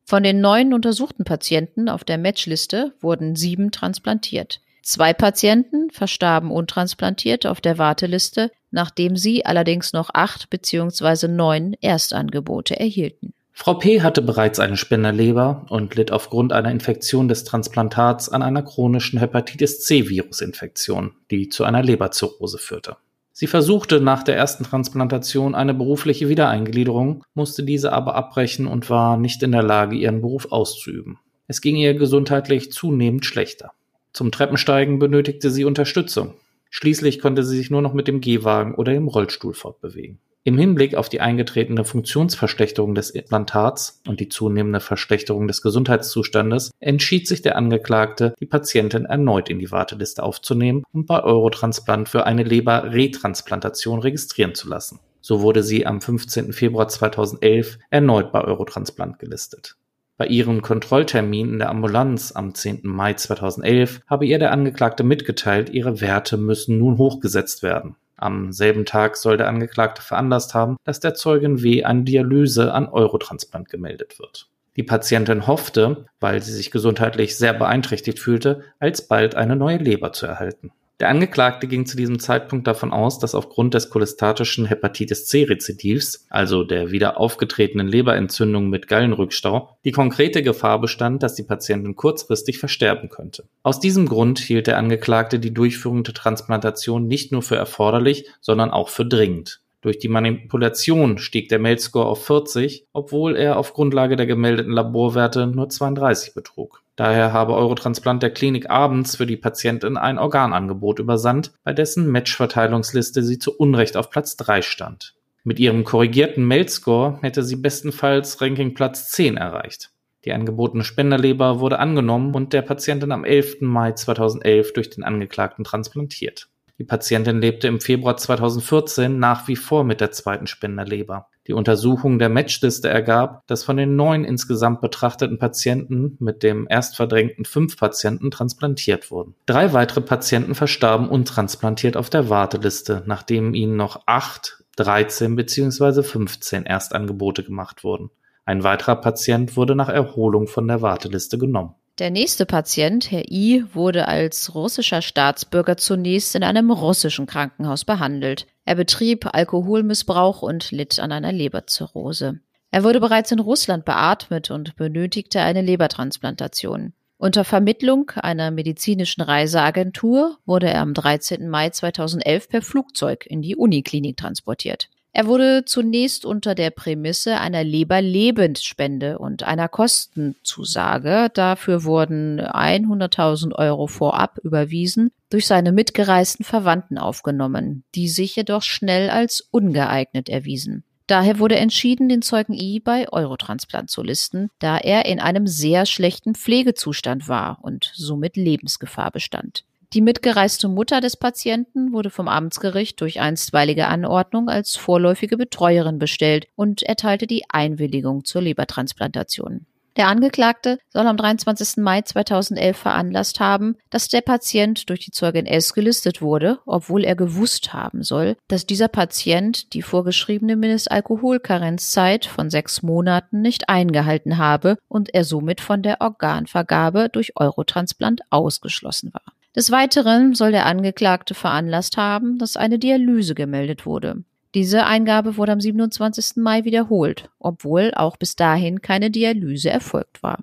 Von den neun untersuchten Patienten auf der Matchliste wurden sieben transplantiert. Zwei Patienten verstarben untransplantiert auf der Warteliste, nachdem sie allerdings noch acht bzw. neun Erstangebote erhielten. Frau P. hatte bereits eine Spenderleber und litt aufgrund einer Infektion des Transplantats an einer chronischen Hepatitis C-Virusinfektion, die zu einer Leberzirrhose führte. Sie versuchte nach der ersten Transplantation eine berufliche Wiedereingliederung, musste diese aber abbrechen und war nicht in der Lage, ihren Beruf auszuüben. Es ging ihr gesundheitlich zunehmend schlechter. Zum Treppensteigen benötigte sie Unterstützung. Schließlich konnte sie sich nur noch mit dem Gehwagen oder dem Rollstuhl fortbewegen. Im Hinblick auf die eingetretene Funktionsverschlechterung des Implantats und die zunehmende Verschlechterung des Gesundheitszustandes entschied sich der Angeklagte, die Patientin erneut in die Warteliste aufzunehmen und bei Eurotransplant für eine Leberretransplantation registrieren zu lassen. So wurde sie am 15. Februar 2011 erneut bei Eurotransplant gelistet. Bei ihrem Kontrolltermin in der Ambulanz am 10. Mai 2011 habe ihr der Angeklagte mitgeteilt, ihre Werte müssen nun hochgesetzt werden. Am selben Tag soll der Angeklagte veranlasst haben, dass der Zeugin W. eine Dialyse an Eurotransplant gemeldet wird. Die Patientin hoffte, weil sie sich gesundheitlich sehr beeinträchtigt fühlte, alsbald eine neue Leber zu erhalten. Der Angeklagte ging zu diesem Zeitpunkt davon aus, dass aufgrund des cholestatischen Hepatitis C-Rezidivs, also der wieder aufgetretenen Leberentzündung mit Gallenrückstau, die konkrete Gefahr bestand, dass die Patientin kurzfristig versterben könnte. Aus diesem Grund hielt der Angeklagte die Durchführung der Transplantation nicht nur für erforderlich, sondern auch für dringend. Durch die Manipulation stieg der Meldscore auf 40, obwohl er auf Grundlage der gemeldeten Laborwerte nur 32 betrug. Daher habe Eurotransplant der Klinik abends für die Patientin ein Organangebot übersandt, bei dessen Matchverteilungsliste sie zu Unrecht auf Platz 3 stand. Mit ihrem korrigierten Mailscore hätte sie bestenfalls Ranking Platz 10 erreicht. Die angebotene Spenderleber wurde angenommen und der Patientin am 11. Mai 2011 durch den Angeklagten transplantiert. Die Patientin lebte im Februar 2014 nach wie vor mit der zweiten Spenderleber. Die Untersuchung der Matchliste ergab, dass von den neun insgesamt betrachteten Patienten mit dem erst verdrängten fünf Patienten transplantiert wurden. Drei weitere Patienten verstarben untransplantiert auf der Warteliste, nachdem ihnen noch acht, 13 bzw. 15 Erstangebote gemacht wurden. Ein weiterer Patient wurde nach Erholung von der Warteliste genommen. Der nächste Patient, Herr I., wurde als russischer Staatsbürger zunächst in einem russischen Krankenhaus behandelt. Er betrieb Alkoholmissbrauch und litt an einer Leberzirrhose. Er wurde bereits in Russland beatmet und benötigte eine Lebertransplantation. Unter Vermittlung einer medizinischen Reiseagentur wurde er am 13. Mai 2011 per Flugzeug in die Uniklinik transportiert. Er wurde zunächst unter der Prämisse einer Leberlebendspende und einer Kostenzusage, dafür wurden 100.000 Euro vorab überwiesen, durch seine mitgereisten Verwandten aufgenommen, die sich jedoch schnell als ungeeignet erwiesen. Daher wurde entschieden, den Zeugen I bei Eurotransplant zu listen, da er in einem sehr schlechten Pflegezustand war und somit Lebensgefahr bestand. Die mitgereiste Mutter des Patienten wurde vom Amtsgericht durch einstweilige Anordnung als vorläufige Betreuerin bestellt und erteilte die Einwilligung zur Lebertransplantation. Der Angeklagte soll am 23. Mai 2011 veranlasst haben, dass der Patient durch die Zeugin S gelistet wurde, obwohl er gewusst haben soll, dass dieser Patient die vorgeschriebene Mindestalkoholkarenzzeit von sechs Monaten nicht eingehalten habe und er somit von der Organvergabe durch Eurotransplant ausgeschlossen war. Des Weiteren soll der Angeklagte veranlasst haben, dass eine Dialyse gemeldet wurde. Diese Eingabe wurde am 27. Mai wiederholt, obwohl auch bis dahin keine Dialyse erfolgt war.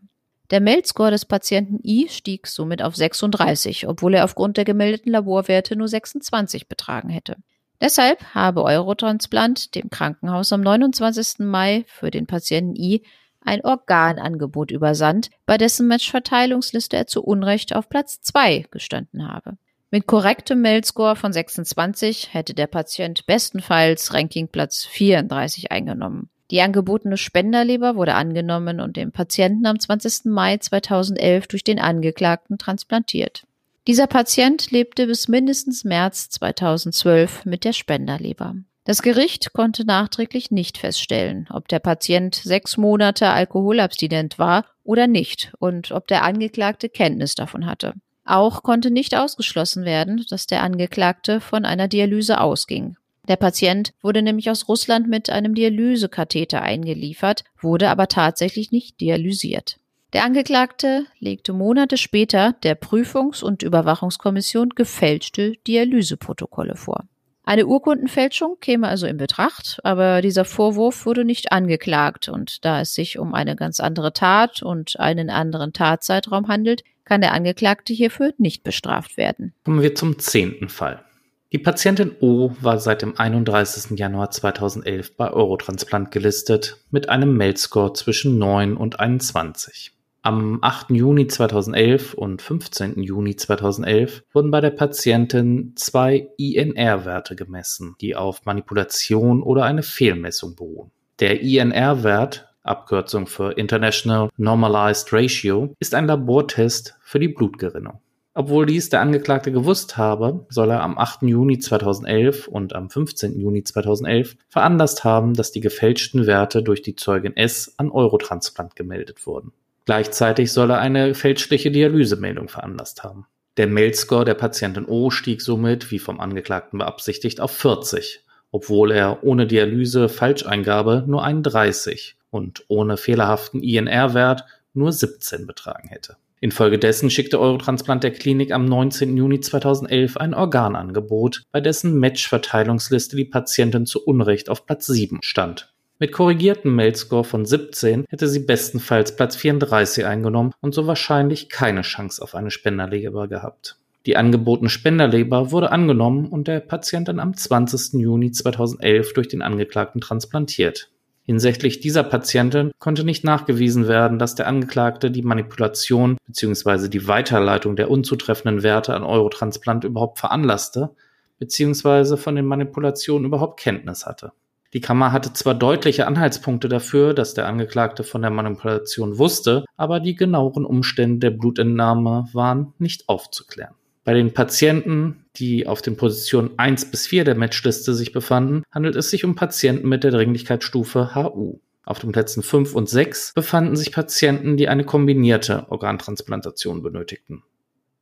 Der Meldscore des Patienten I stieg somit auf 36, obwohl er aufgrund der gemeldeten Laborwerte nur 26 betragen hätte. Deshalb habe Eurotransplant dem Krankenhaus am 29. Mai für den Patienten I ein Organangebot übersandt, bei dessen Matchverteilungsliste er zu Unrecht auf Platz 2 gestanden habe. Mit korrektem Mailscore von 26 hätte der Patient bestenfalls Rankingplatz 34 eingenommen. Die angebotene Spenderleber wurde angenommen und dem Patienten am 20. Mai 2011 durch den Angeklagten transplantiert. Dieser Patient lebte bis mindestens März 2012 mit der Spenderleber. Das Gericht konnte nachträglich nicht feststellen, ob der Patient sechs Monate alkoholabstinent war oder nicht und ob der Angeklagte Kenntnis davon hatte. Auch konnte nicht ausgeschlossen werden, dass der Angeklagte von einer Dialyse ausging. Der Patient wurde nämlich aus Russland mit einem Dialysekatheter eingeliefert, wurde aber tatsächlich nicht dialysiert. Der Angeklagte legte Monate später der Prüfungs- und Überwachungskommission gefälschte Dialyseprotokolle vor. Eine Urkundenfälschung käme also in Betracht, aber dieser Vorwurf wurde nicht angeklagt und da es sich um eine ganz andere Tat und einen anderen Tatzeitraum handelt, kann der Angeklagte hierfür nicht bestraft werden. Kommen wir zum zehnten Fall. Die Patientin O war seit dem 31. Januar 2011 bei Eurotransplant gelistet mit einem MELD-Score zwischen 9 und 21. Am 8. Juni 2011 und 15. Juni 2011 wurden bei der Patientin zwei INR-Werte gemessen, die auf Manipulation oder eine Fehlmessung beruhen. Der INR-Wert, Abkürzung für International Normalized Ratio, ist ein Labortest für die Blutgerinnung. Obwohl dies der Angeklagte gewusst habe, soll er am 8. Juni 2011 und am 15. Juni 2011 veranlasst haben, dass die gefälschten Werte durch die Zeugin S an Eurotransplant gemeldet wurden. Gleichzeitig soll er eine fälschliche Dialysemeldung veranlasst haben. Der Mailscore der Patientin O stieg somit, wie vom Angeklagten beabsichtigt, auf 40, obwohl er ohne Dialyse Falscheingabe nur 31 und ohne fehlerhaften INR-Wert nur 17 betragen hätte. Infolgedessen schickte Eurotransplant der Klinik am 19. Juni 2011 ein Organangebot, bei dessen Match-Verteilungsliste die Patientin zu Unrecht auf Platz 7 stand. Mit korrigiertem Mailscore von 17 hätte sie bestenfalls Platz 34 eingenommen und so wahrscheinlich keine Chance auf eine Spenderleber gehabt. Die angebotene Spenderleber wurde angenommen und der Patientin am 20. Juni 2011 durch den Angeklagten transplantiert. Hinsichtlich dieser Patientin konnte nicht nachgewiesen werden, dass der Angeklagte die Manipulation bzw. die Weiterleitung der unzutreffenden Werte an Eurotransplant überhaupt veranlasste bzw. von den Manipulationen überhaupt Kenntnis hatte. Die Kammer hatte zwar deutliche Anhaltspunkte dafür, dass der Angeklagte von der Manipulation wusste, aber die genaueren Umstände der Blutentnahme waren nicht aufzuklären. Bei den Patienten, die auf den Positionen 1 bis 4 der Matchliste sich befanden, handelt es sich um Patienten mit der Dringlichkeitsstufe HU. Auf den Plätzen 5 und 6 befanden sich Patienten, die eine kombinierte Organtransplantation benötigten.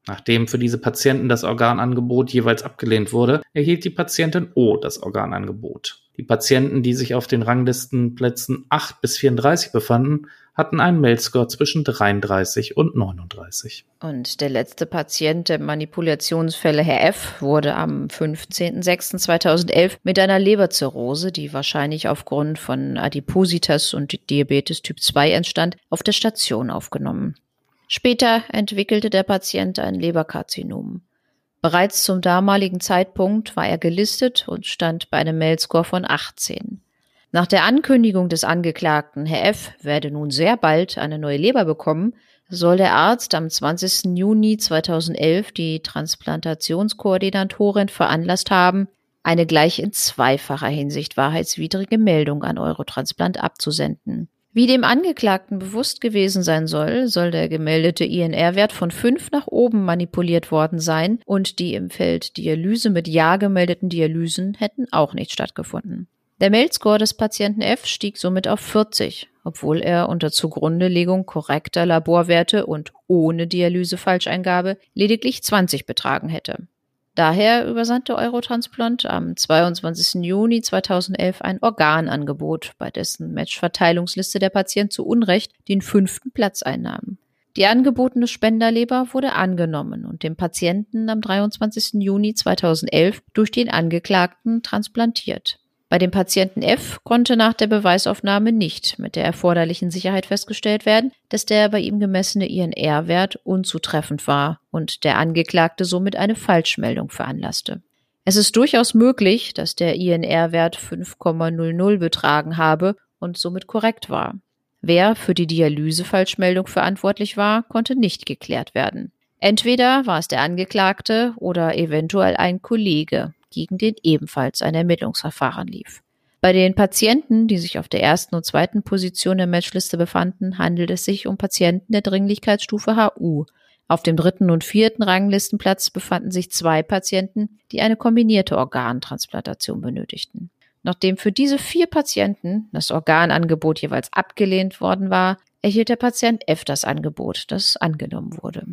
Nachdem für diese Patienten das Organangebot jeweils abgelehnt wurde, erhielt die Patientin O das Organangebot. Die Patienten, die sich auf den Ranglistenplätzen 8 bis 34 befanden, hatten einen Meldscore zwischen 33 und 39. Und der letzte Patient der Manipulationsfälle, Herr F., wurde am 15.06.2011 mit einer Leberzirrhose, die wahrscheinlich aufgrund von Adipositas und Diabetes Typ 2 entstand, auf der Station aufgenommen. Später entwickelte der Patient ein Leberkarzinom. Bereits zum damaligen Zeitpunkt war er gelistet und stand bei einem Mailscore von 18. Nach der Ankündigung des Angeklagten, Herr F. werde nun sehr bald eine neue Leber bekommen, soll der Arzt am 20. Juni 2011 die Transplantationskoordinatorin veranlasst haben, eine gleich in zweifacher Hinsicht wahrheitswidrige Meldung an Eurotransplant abzusenden. Wie dem Angeklagten bewusst gewesen sein soll, soll der gemeldete INR-Wert von 5 nach oben manipuliert worden sein und die im Feld Dialyse mit Ja gemeldeten Dialysen hätten auch nicht stattgefunden. Der Meldscore des Patienten F stieg somit auf 40, obwohl er unter Zugrundelegung korrekter Laborwerte und ohne Dialyse-Falscheingabe lediglich 20 betragen hätte. Daher übersandte Eurotransplant am 22. Juni 2011 ein Organangebot, bei dessen Matchverteilungsliste der Patient zu Unrecht den fünften Platz einnahm. Die angebotene Spenderleber wurde angenommen und dem Patienten am 23. Juni 2011 durch den Angeklagten transplantiert. Bei dem Patienten F konnte nach der Beweisaufnahme nicht mit der erforderlichen Sicherheit festgestellt werden, dass der bei ihm gemessene INR-Wert unzutreffend war und der Angeklagte somit eine Falschmeldung veranlasste. Es ist durchaus möglich, dass der INR-Wert 5,00 betragen habe und somit korrekt war. Wer für die Dialyse-Falschmeldung verantwortlich war, konnte nicht geklärt werden. Entweder war es der Angeklagte oder eventuell ein Kollege, gegen den ebenfalls ein Ermittlungsverfahren lief. Bei den Patienten, die sich auf der ersten und zweiten Position der Matchliste befanden, handelt es sich um Patienten der Dringlichkeitsstufe HU. Auf dem dritten und vierten Ranglistenplatz befanden sich zwei Patienten, die eine kombinierte Organtransplantation benötigten. Nachdem für diese vier Patienten das Organangebot jeweils abgelehnt worden war, erhielt der Patient F das Angebot, das angenommen wurde.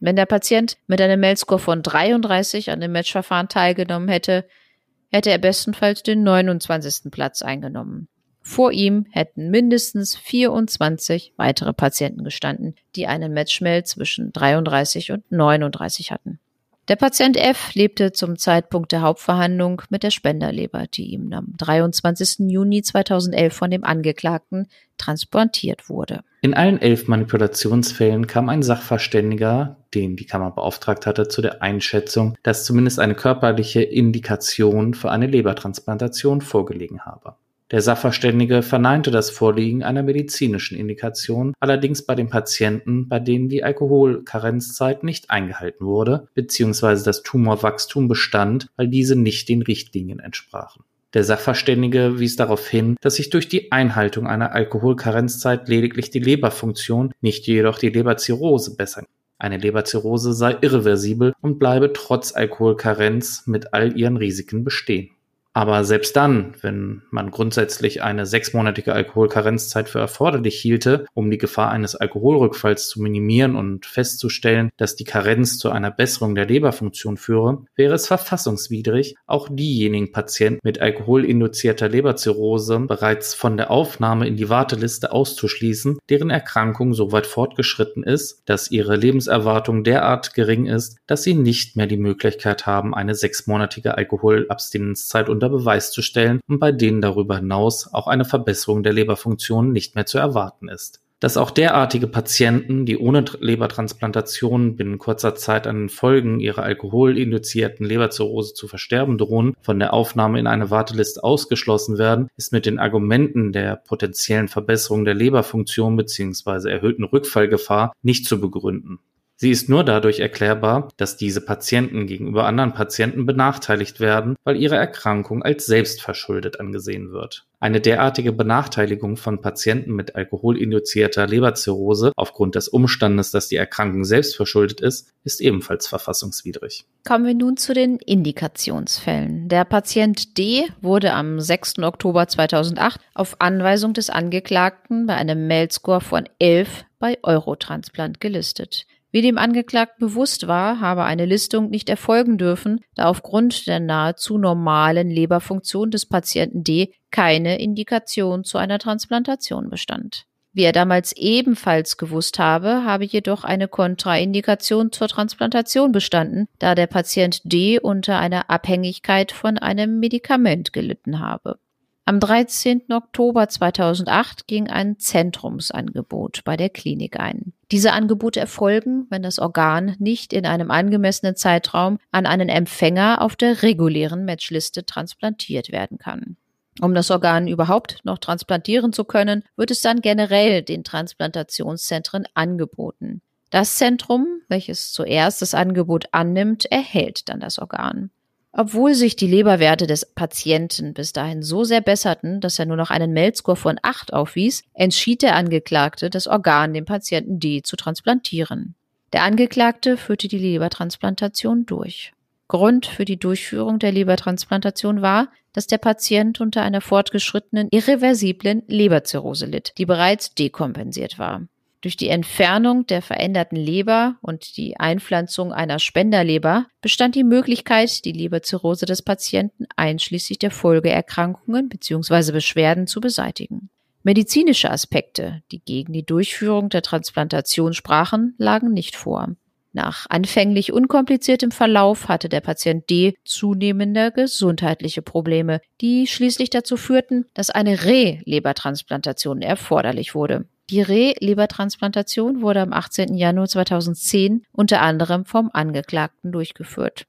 Wenn der Patient mit einem Meldscore von 33 an dem Matchverfahren teilgenommen hätte, hätte er bestenfalls den 29. Platz eingenommen. Vor ihm hätten mindestens 24 weitere Patienten gestanden, die einen Matchmeld zwischen 33 und 39 hatten. Der Patient F lebte zum Zeitpunkt der Hauptverhandlung mit der Spenderleber, die ihm am 23. Juni 2011 von dem Angeklagten transplantiert wurde. In allen elf Manipulationsfällen kam ein Sachverständiger, den die Kammer beauftragt hatte, zu der Einschätzung, dass zumindest eine körperliche Indikation für eine Lebertransplantation vorgelegen habe. Der Sachverständige verneinte das Vorliegen einer medizinischen Indikation, allerdings bei den Patienten, bei denen die Alkoholkarenzzeit nicht eingehalten wurde bzw. das Tumorwachstum bestand, weil diese nicht den Richtlinien entsprachen. Der Sachverständige wies darauf hin, dass sich durch die Einhaltung einer Alkoholkarenzzeit lediglich die Leberfunktion, nicht jedoch die Leberzirrhose bessern. Eine Leberzirrhose sei irreversibel und bleibe trotz Alkoholkarenz mit all ihren Risiken bestehen. Aber selbst dann, wenn man grundsätzlich eine sechsmonatige Alkoholkarenzzeit für erforderlich hielte, um die Gefahr eines Alkoholrückfalls zu minimieren und festzustellen, dass die Karenz zu einer Besserung der Leberfunktion führe, wäre es verfassungswidrig, auch diejenigen Patienten mit alkoholinduzierter Leberzirrhose bereits von der Aufnahme in die Warteliste auszuschließen, deren Erkrankung so weit fortgeschritten ist, dass ihre Lebenserwartung derart gering ist, dass sie nicht mehr die Möglichkeit haben, eine sechsmonatige Alkoholabstinenzzeit unter Beweis zu stellen und bei denen darüber hinaus auch eine Verbesserung der Leberfunktion nicht mehr zu erwarten ist. Dass auch derartige Patienten, die ohne Lebertransplantation binnen kurzer Zeit an den Folgen ihrer alkoholinduzierten Leberzirrhose zu versterben drohen, von der Aufnahme in eine Warteliste ausgeschlossen werden, ist mit den Argumenten der potenziellen Verbesserung der Leberfunktion bzw. erhöhten Rückfallgefahr nicht zu begründen. Sie ist nur dadurch erklärbar, dass diese Patienten gegenüber anderen Patienten benachteiligt werden, weil ihre Erkrankung als selbstverschuldet angesehen wird. Eine derartige Benachteiligung von Patienten mit alkoholinduzierter Leberzirrhose aufgrund des Umstandes, dass die Erkrankung selbstverschuldet ist, ist ebenfalls verfassungswidrig. Kommen wir nun zu den Indikationsfällen. Der Patient D wurde am 6. Oktober 2008 auf Anweisung des Angeklagten bei einem Meldscore von 11 bei Eurotransplant gelistet. Wie dem Angeklagten bewusst war, habe eine Listung nicht erfolgen dürfen, da aufgrund der nahezu normalen Leberfunktion des Patienten D keine Indikation zu einer Transplantation bestand. Wie er damals ebenfalls gewusst habe, habe jedoch eine Kontraindikation zur Transplantation bestanden, da der Patient D unter einer Abhängigkeit von einem Medikament gelitten habe. Am 13. Oktober 2008 ging ein Zentrumsangebot bei der Klinik ein. Diese Angebote erfolgen, wenn das Organ nicht in einem angemessenen Zeitraum an einen Empfänger auf der regulären Matchliste transplantiert werden kann. Um das Organ überhaupt noch transplantieren zu können, wird es dann generell den Transplantationszentren angeboten. Das Zentrum, welches zuerst das Angebot annimmt, erhält dann das Organ. Obwohl sich die Leberwerte des Patienten bis dahin so sehr besserten, dass er nur noch einen Meldscore von 8 aufwies, entschied der Angeklagte, das Organ dem Patienten D zu transplantieren. Der Angeklagte führte die Lebertransplantation durch. Grund für die Durchführung der Lebertransplantation war, dass der Patient unter einer fortgeschrittenen irreversiblen Leberzirrhose litt, die bereits dekompensiert war. Durch die Entfernung der veränderten Leber und die Einpflanzung einer Spenderleber bestand die Möglichkeit, die Leberzirrhose des Patienten einschließlich der Folgeerkrankungen bzw. Beschwerden zu beseitigen. Medizinische Aspekte, die gegen die Durchführung der Transplantation sprachen, lagen nicht vor. Nach anfänglich unkompliziertem Verlauf hatte der Patient D zunehmende gesundheitliche Probleme, die schließlich dazu führten, dass eine Re-Lebertransplantation erforderlich wurde. Die Re-Lebertransplantation wurde am 18. Januar 2010 unter anderem vom Angeklagten durchgeführt.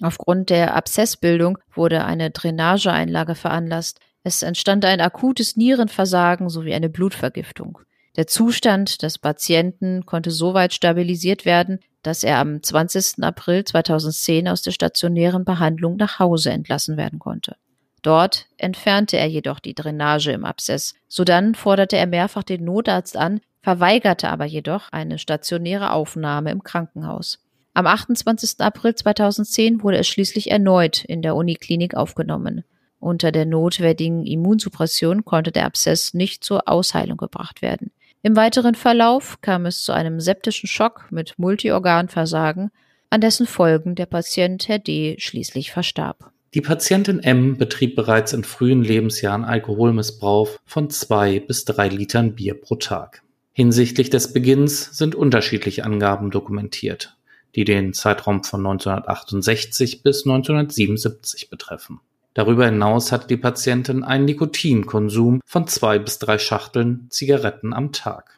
Aufgrund der Abszessbildung wurde eine Drainageeinlage veranlasst. Es entstand ein akutes Nierenversagen sowie eine Blutvergiftung. Der Zustand des Patienten konnte soweit stabilisiert werden, dass er am 20. April 2010 aus der stationären Behandlung nach Hause entlassen werden konnte. Dort entfernte er jedoch die Drainage im Abszess. Sodann forderte er mehrfach den Notarzt an, verweigerte aber jedoch eine stationäre Aufnahme im Krankenhaus. Am 28. April 2010 wurde er schließlich erneut in der Uniklinik aufgenommen. Unter der notwendigen Immunsuppression konnte der Abszess nicht zur Ausheilung gebracht werden. Im weiteren Verlauf kam es zu einem septischen Schock mit Multiorganversagen, an dessen Folgen der Patient Herr D. schließlich verstarb. Die Patientin M betrieb bereits in frühen Lebensjahren Alkoholmissbrauch von zwei bis drei Litern Bier pro Tag. Hinsichtlich des Beginns sind unterschiedliche Angaben dokumentiert. die den Zeitraum von 1968 bis 1977 betreffen. Darüber hinaus hatte die Patientin einen Nikotinkonsum von zwei bis drei Schachteln Zigaretten am Tag.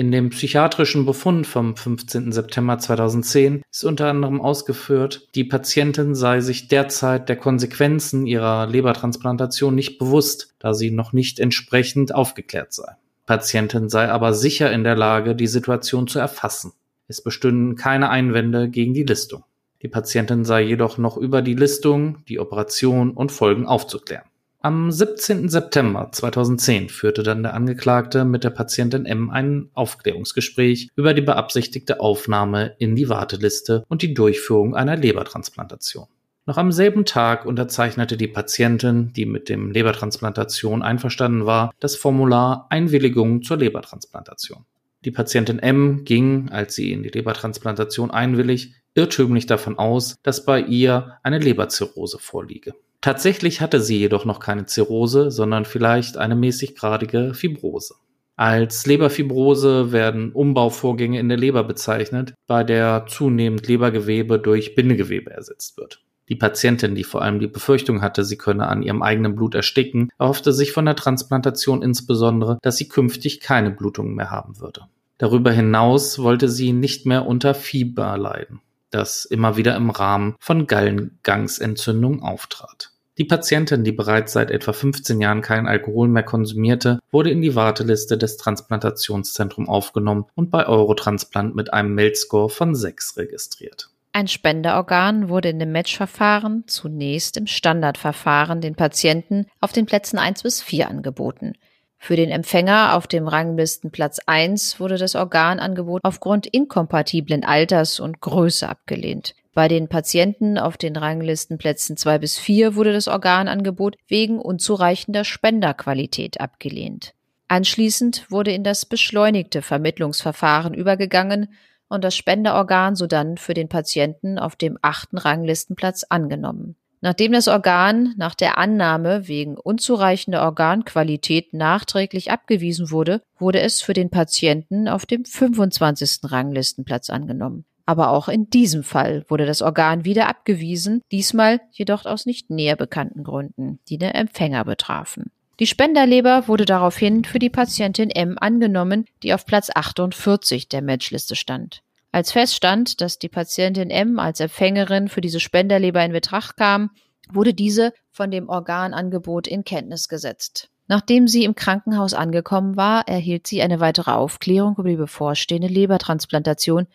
In dem psychiatrischen Befund vom 15. September 2010 ist unter anderem ausgeführt, die Patientin sei sich derzeit der Konsequenzen ihrer Lebertransplantation nicht bewusst, da sie noch nicht entsprechend aufgeklärt sei. Patientin sei aber sicher in der Lage, die Situation zu erfassen. Es bestünden keine Einwände gegen die Listung. Die Patientin sei jedoch noch über die Listung, die Operation und Folgen aufzuklären. Am 17. September 2010 führte dann der Angeklagte mit der Patientin M ein Aufklärungsgespräch über die beabsichtigte Aufnahme in die Warteliste und die Durchführung einer Lebertransplantation. Noch am selben Tag unterzeichnete die Patientin, die mit dem Lebertransplantation einverstanden war, das Formular Einwilligung zur Lebertransplantation. Die Patientin M ging, als sie in die Lebertransplantation einwillig, irrtümlich davon aus, dass bei ihr eine Leberzirrhose vorliege. Tatsächlich hatte sie jedoch noch keine Zirrhose, sondern vielleicht eine mäßiggradige Fibrose. Als Leberfibrose werden Umbauvorgänge in der Leber bezeichnet, bei der zunehmend Lebergewebe durch Bindegewebe ersetzt wird. Die Patientin, die vor allem die Befürchtung hatte, sie könne an ihrem eigenen Blut ersticken, erhoffte sich von der Transplantation insbesondere, dass sie künftig keine Blutungen mehr haben würde. Darüber hinaus wollte sie nicht mehr unter Fieber leiden das immer wieder im Rahmen von Gallengangsentzündung auftrat. Die Patientin, die bereits seit etwa 15 Jahren keinen Alkohol mehr konsumierte, wurde in die Warteliste des Transplantationszentrums aufgenommen und bei Eurotransplant mit einem Meldscore von 6 registriert. Ein Spenderorgan wurde in dem Matchverfahren zunächst im Standardverfahren den Patienten auf den Plätzen 1 bis 4 angeboten. Für den Empfänger auf dem Ranglistenplatz 1 wurde das Organangebot aufgrund inkompatiblen Alters und Größe abgelehnt. Bei den Patienten auf den Ranglistenplätzen 2 bis 4 wurde das Organangebot wegen unzureichender Spenderqualität abgelehnt. Anschließend wurde in das beschleunigte Vermittlungsverfahren übergegangen und das Spenderorgan sodann für den Patienten auf dem achten Ranglistenplatz angenommen. Nachdem das Organ nach der Annahme wegen unzureichender Organqualität nachträglich abgewiesen wurde, wurde es für den Patienten auf dem 25. Ranglistenplatz angenommen. Aber auch in diesem Fall wurde das Organ wieder abgewiesen, diesmal jedoch aus nicht näher bekannten Gründen, die den Empfänger betrafen. Die Spenderleber wurde daraufhin für die Patientin M angenommen, die auf Platz 48 der Matchliste stand. Als feststand, dass die Patientin M als Empfängerin für diese Spenderleber in Betracht kam, wurde diese von dem Organangebot in Kenntnis gesetzt. Nachdem sie im Krankenhaus angekommen war, erhielt sie eine weitere Aufklärung über die bevorstehende Lebertransplantation,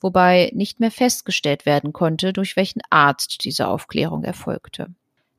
wobei nicht mehr festgestellt werden konnte, durch welchen Arzt diese Aufklärung erfolgte.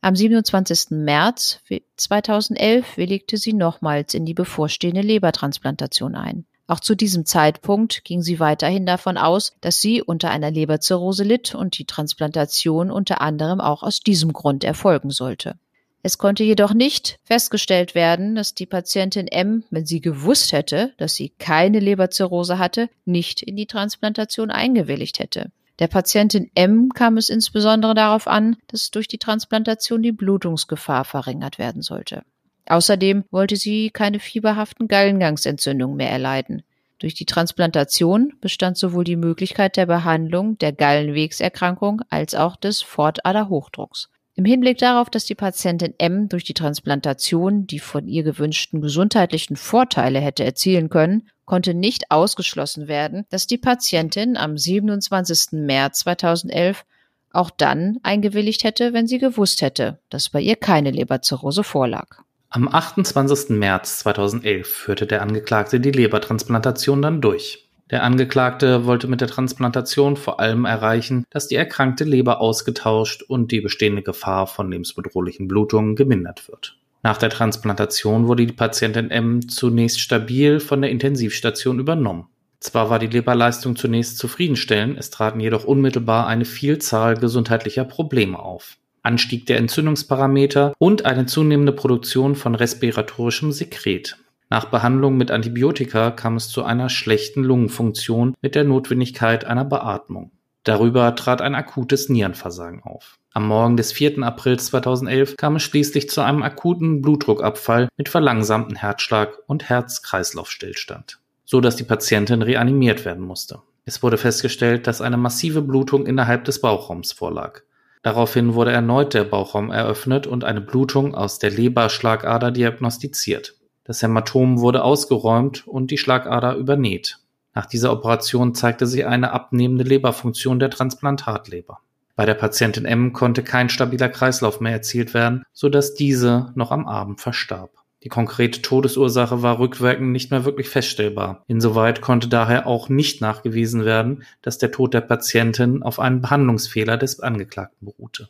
Am 27. März 2011 willigte sie nochmals in die bevorstehende Lebertransplantation ein. Auch zu diesem Zeitpunkt ging sie weiterhin davon aus, dass sie unter einer Leberzirrhose litt und die Transplantation unter anderem auch aus diesem Grund erfolgen sollte. Es konnte jedoch nicht festgestellt werden, dass die Patientin M, wenn sie gewusst hätte, dass sie keine Leberzirrhose hatte, nicht in die Transplantation eingewilligt hätte. Der Patientin M kam es insbesondere darauf an, dass durch die Transplantation die Blutungsgefahr verringert werden sollte. Außerdem wollte sie keine fieberhaften Gallengangsentzündungen mehr erleiden. Durch die Transplantation bestand sowohl die Möglichkeit der Behandlung der Gallenwegserkrankung als auch des Fortaderhochdrucks. Im Hinblick darauf, dass die Patientin M durch die Transplantation die von ihr gewünschten gesundheitlichen Vorteile hätte erzielen können, konnte nicht ausgeschlossen werden, dass die Patientin am 27. März 2011 auch dann eingewilligt hätte, wenn sie gewusst hätte, dass bei ihr keine Leberzirrhose vorlag. Am 28. März 2011 führte der Angeklagte die Lebertransplantation dann durch. Der Angeklagte wollte mit der Transplantation vor allem erreichen, dass die erkrankte Leber ausgetauscht und die bestehende Gefahr von lebensbedrohlichen Blutungen gemindert wird. Nach der Transplantation wurde die Patientin M zunächst stabil von der Intensivstation übernommen. Zwar war die Leberleistung zunächst zufriedenstellend, es traten jedoch unmittelbar eine Vielzahl gesundheitlicher Probleme auf. Anstieg der Entzündungsparameter und eine zunehmende Produktion von respiratorischem Sekret. Nach Behandlung mit Antibiotika kam es zu einer schlechten Lungenfunktion mit der Notwendigkeit einer Beatmung. Darüber trat ein akutes Nierenversagen auf. Am Morgen des 4. April 2011 kam es schließlich zu einem akuten Blutdruckabfall mit verlangsamtem Herzschlag und Herz-Kreislauf-Stillstand, so dass die Patientin reanimiert werden musste. Es wurde festgestellt, dass eine massive Blutung innerhalb des Bauchraums vorlag. Daraufhin wurde erneut der Bauchraum eröffnet und eine Blutung aus der Leberschlagader diagnostiziert. Das Hämatom wurde ausgeräumt und die Schlagader übernäht. Nach dieser Operation zeigte sich eine abnehmende Leberfunktion der Transplantatleber. Bei der Patientin M konnte kein stabiler Kreislauf mehr erzielt werden, so dass diese noch am Abend verstarb. Die konkrete Todesursache war rückwirkend nicht mehr wirklich feststellbar. Insoweit konnte daher auch nicht nachgewiesen werden, dass der Tod der Patientin auf einen Behandlungsfehler des Angeklagten beruhte.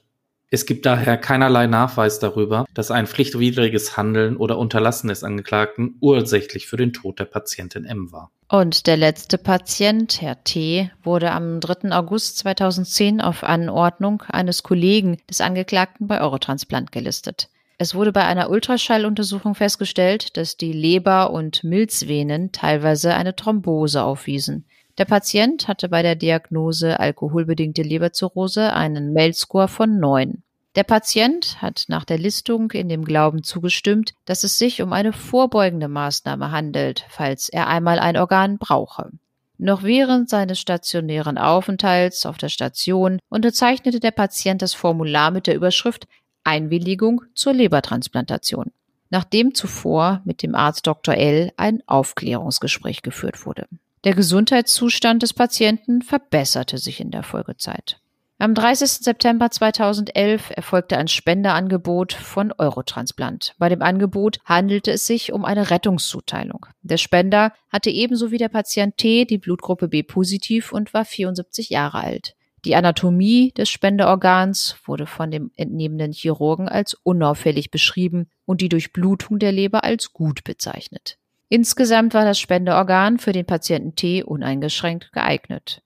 Es gibt daher keinerlei Nachweis darüber, dass ein pflichtwidriges Handeln oder Unterlassen des Angeklagten ursächlich für den Tod der Patientin M war. Und der letzte Patient, Herr T., wurde am 3. August 2010 auf Anordnung eines Kollegen des Angeklagten bei Eurotransplant gelistet. Es wurde bei einer Ultraschalluntersuchung festgestellt, dass die Leber- und Milzvenen teilweise eine Thrombose aufwiesen. Der Patient hatte bei der Diagnose alkoholbedingte Leberzirrhose einen MELD-Score von 9. Der Patient hat nach der Listung in dem Glauben zugestimmt, dass es sich um eine vorbeugende Maßnahme handelt, falls er einmal ein Organ brauche. Noch während seines stationären Aufenthalts auf der Station unterzeichnete der Patient das Formular mit der Überschrift Einwilligung zur Lebertransplantation, nachdem zuvor mit dem Arzt Dr. L ein Aufklärungsgespräch geführt wurde. Der Gesundheitszustand des Patienten verbesserte sich in der Folgezeit. Am 30. September 2011 erfolgte ein Spenderangebot von Eurotransplant. Bei dem Angebot handelte es sich um eine Rettungszuteilung. Der Spender hatte ebenso wie der Patient T die Blutgruppe B positiv und war 74 Jahre alt. Die Anatomie des Spenderorgans wurde von dem entnehmenden Chirurgen als unauffällig beschrieben und die Durchblutung der Leber als gut bezeichnet. Insgesamt war das Spenderorgan für den Patienten T uneingeschränkt geeignet.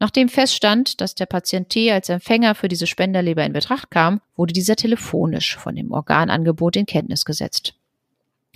Nachdem feststand, dass der Patient T als Empfänger für diese Spenderleber in Betracht kam, wurde dieser telefonisch von dem Organangebot in Kenntnis gesetzt.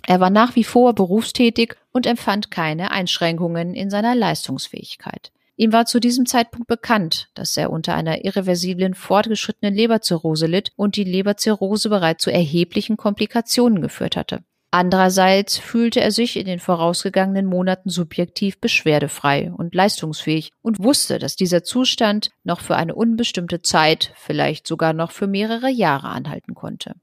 Er war nach wie vor berufstätig und empfand keine Einschränkungen in seiner Leistungsfähigkeit. Ihm war zu diesem Zeitpunkt bekannt, dass er unter einer irreversiblen fortgeschrittenen Leberzirrhose litt und die Leberzirrhose bereits zu erheblichen Komplikationen geführt hatte. Andererseits fühlte er sich in den vorausgegangenen Monaten subjektiv beschwerdefrei und leistungsfähig und wusste, dass dieser Zustand noch für eine unbestimmte Zeit, vielleicht sogar noch für mehrere Jahre anhalten konnte.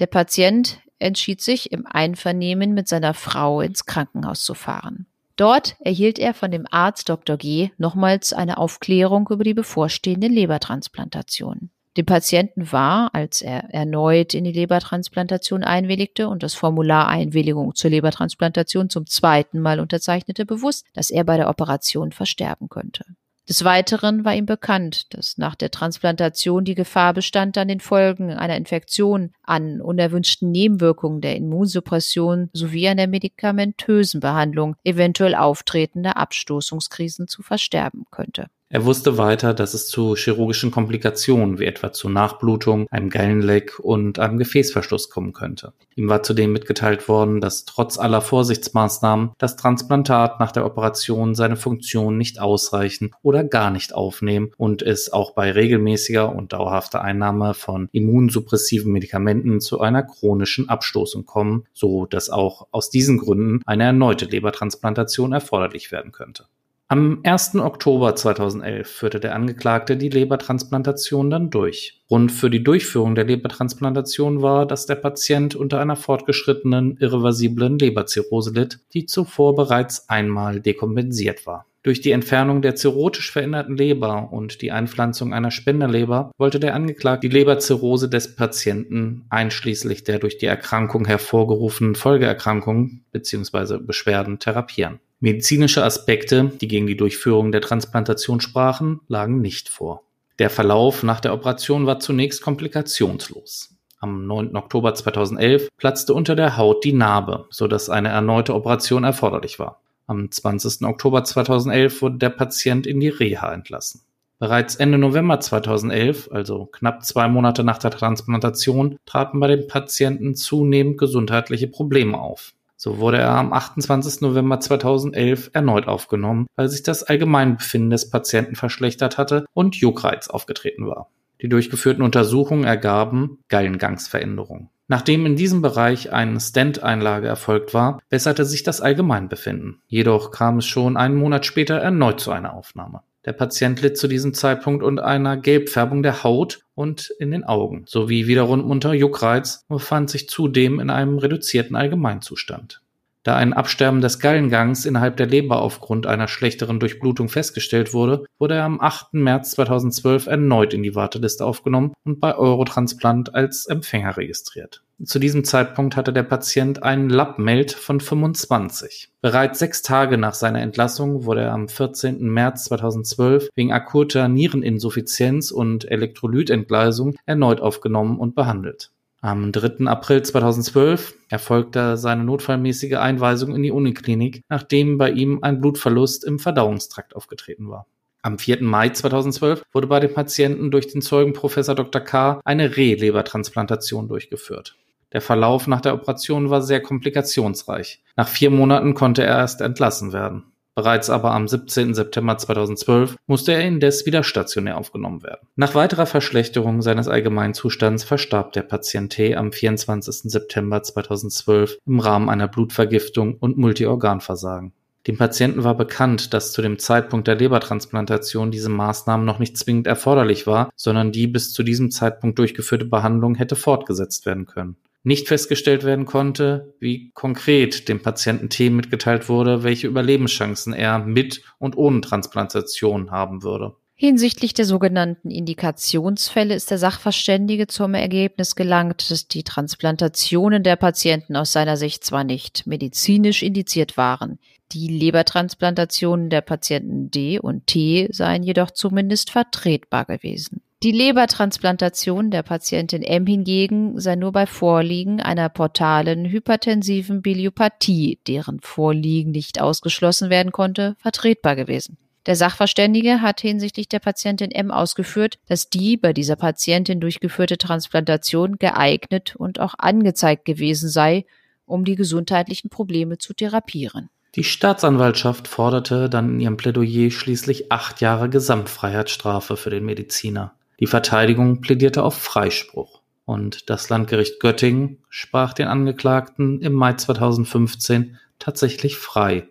Der Patient entschied sich im Einvernehmen mit seiner Frau ins Krankenhaus zu fahren. Dort erhielt er von dem Arzt Dr. G. nochmals eine Aufklärung über die bevorstehende Lebertransplantation. Dem Patienten war, als er erneut in die Lebertransplantation einwilligte und das Formular Einwilligung zur Lebertransplantation zum zweiten Mal unterzeichnete, bewusst, dass er bei der Operation versterben könnte. Des Weiteren war ihm bekannt, dass nach der Transplantation die Gefahr bestand, an den Folgen einer Infektion, an unerwünschten Nebenwirkungen der Immunsuppression sowie an der medikamentösen Behandlung eventuell auftretender Abstoßungskrisen zu versterben könnte. Er wusste weiter, dass es zu chirurgischen Komplikationen wie etwa zu Nachblutung, einem Gallenleck und einem Gefäßverschluss kommen könnte. Ihm war zudem mitgeteilt worden, dass trotz aller Vorsichtsmaßnahmen das Transplantat nach der Operation seine Funktion nicht ausreichen oder gar nicht aufnehmen und es auch bei regelmäßiger und dauerhafter Einnahme von immunsuppressiven Medikamenten zu einer chronischen Abstoßung kommen, so dass auch aus diesen Gründen eine erneute Lebertransplantation erforderlich werden könnte. Am 1. Oktober 2011 führte der Angeklagte die Lebertransplantation dann durch. Grund für die Durchführung der Lebertransplantation war, dass der Patient unter einer fortgeschrittenen irreversiblen Leberzirrhose litt, die zuvor bereits einmal dekompensiert war. Durch die Entfernung der zirrhotisch veränderten Leber und die Einpflanzung einer Spenderleber wollte der Angeklagte die Leberzirrhose des Patienten einschließlich der durch die Erkrankung hervorgerufenen Folgeerkrankungen bzw. Beschwerden therapieren. Medizinische Aspekte, die gegen die Durchführung der Transplantation sprachen, lagen nicht vor. Der Verlauf nach der Operation war zunächst komplikationslos. Am 9. Oktober 2011 platzte unter der Haut die Narbe, sodass eine erneute Operation erforderlich war. Am 20. Oktober 2011 wurde der Patient in die Reha entlassen. Bereits Ende November 2011, also knapp zwei Monate nach der Transplantation, traten bei dem Patienten zunehmend gesundheitliche Probleme auf. So wurde er am 28. November 2011 erneut aufgenommen, weil sich das Allgemeinbefinden des Patienten verschlechtert hatte und Juckreiz aufgetreten war. Die durchgeführten Untersuchungen ergaben Gallengangsveränderungen. Nachdem in diesem Bereich eine Stent-Einlage erfolgt war, besserte sich das Allgemeinbefinden. Jedoch kam es schon einen Monat später erneut zu einer Aufnahme. Der Patient litt zu diesem Zeitpunkt unter einer Gelbfärbung der Haut und in den Augen, sowie wiederum unter Juckreiz und befand sich zudem in einem reduzierten Allgemeinzustand. Da ein Absterben des Gallengangs innerhalb der Leber aufgrund einer schlechteren Durchblutung festgestellt wurde, wurde er am 8. März 2012 erneut in die Warteliste aufgenommen und bei Eurotransplant als Empfänger registriert. Zu diesem Zeitpunkt hatte der Patient einen Labmeld von 25. Bereits sechs Tage nach seiner Entlassung wurde er am 14. März 2012 wegen akuter Niereninsuffizienz und Elektrolytentgleisung erneut aufgenommen und behandelt. Am 3. April 2012 erfolgte seine notfallmäßige Einweisung in die Uniklinik, nachdem bei ihm ein Blutverlust im Verdauungstrakt aufgetreten war. Am 4. Mai 2012 wurde bei dem Patienten durch den Zeugen Professor Dr. K. eine Rehlebertransplantation durchgeführt. Der Verlauf nach der Operation war sehr komplikationsreich. Nach vier Monaten konnte er erst entlassen werden. Bereits aber am 17. September 2012 musste er indes wieder stationär aufgenommen werden. Nach weiterer Verschlechterung seines Allgemeinzustands verstarb der Patient T am 24. September 2012 im Rahmen einer Blutvergiftung und Multiorganversagen. Dem Patienten war bekannt, dass zu dem Zeitpunkt der Lebertransplantation diese Maßnahme noch nicht zwingend erforderlich war, sondern die bis zu diesem Zeitpunkt durchgeführte Behandlung hätte fortgesetzt werden können nicht festgestellt werden konnte, wie konkret dem Patienten T mitgeteilt wurde, welche Überlebenschancen er mit und ohne Transplantation haben würde. Hinsichtlich der sogenannten Indikationsfälle ist der Sachverständige zum Ergebnis gelangt, dass die Transplantationen der Patienten aus seiner Sicht zwar nicht medizinisch indiziert waren, die Lebertransplantationen der Patienten D und T seien jedoch zumindest vertretbar gewesen. Die Lebertransplantation der Patientin M hingegen sei nur bei Vorliegen einer portalen hypertensiven Biliopathie, deren Vorliegen nicht ausgeschlossen werden konnte, vertretbar gewesen. Der Sachverständige hat hinsichtlich der Patientin M ausgeführt, dass die bei dieser Patientin durchgeführte Transplantation geeignet und auch angezeigt gewesen sei, um die gesundheitlichen Probleme zu therapieren. Die Staatsanwaltschaft forderte dann in ihrem Plädoyer schließlich acht Jahre Gesamtfreiheitsstrafe für den Mediziner. Die Verteidigung plädierte auf Freispruch und das Landgericht Göttingen sprach den Angeklagten im Mai 2015 tatsächlich frei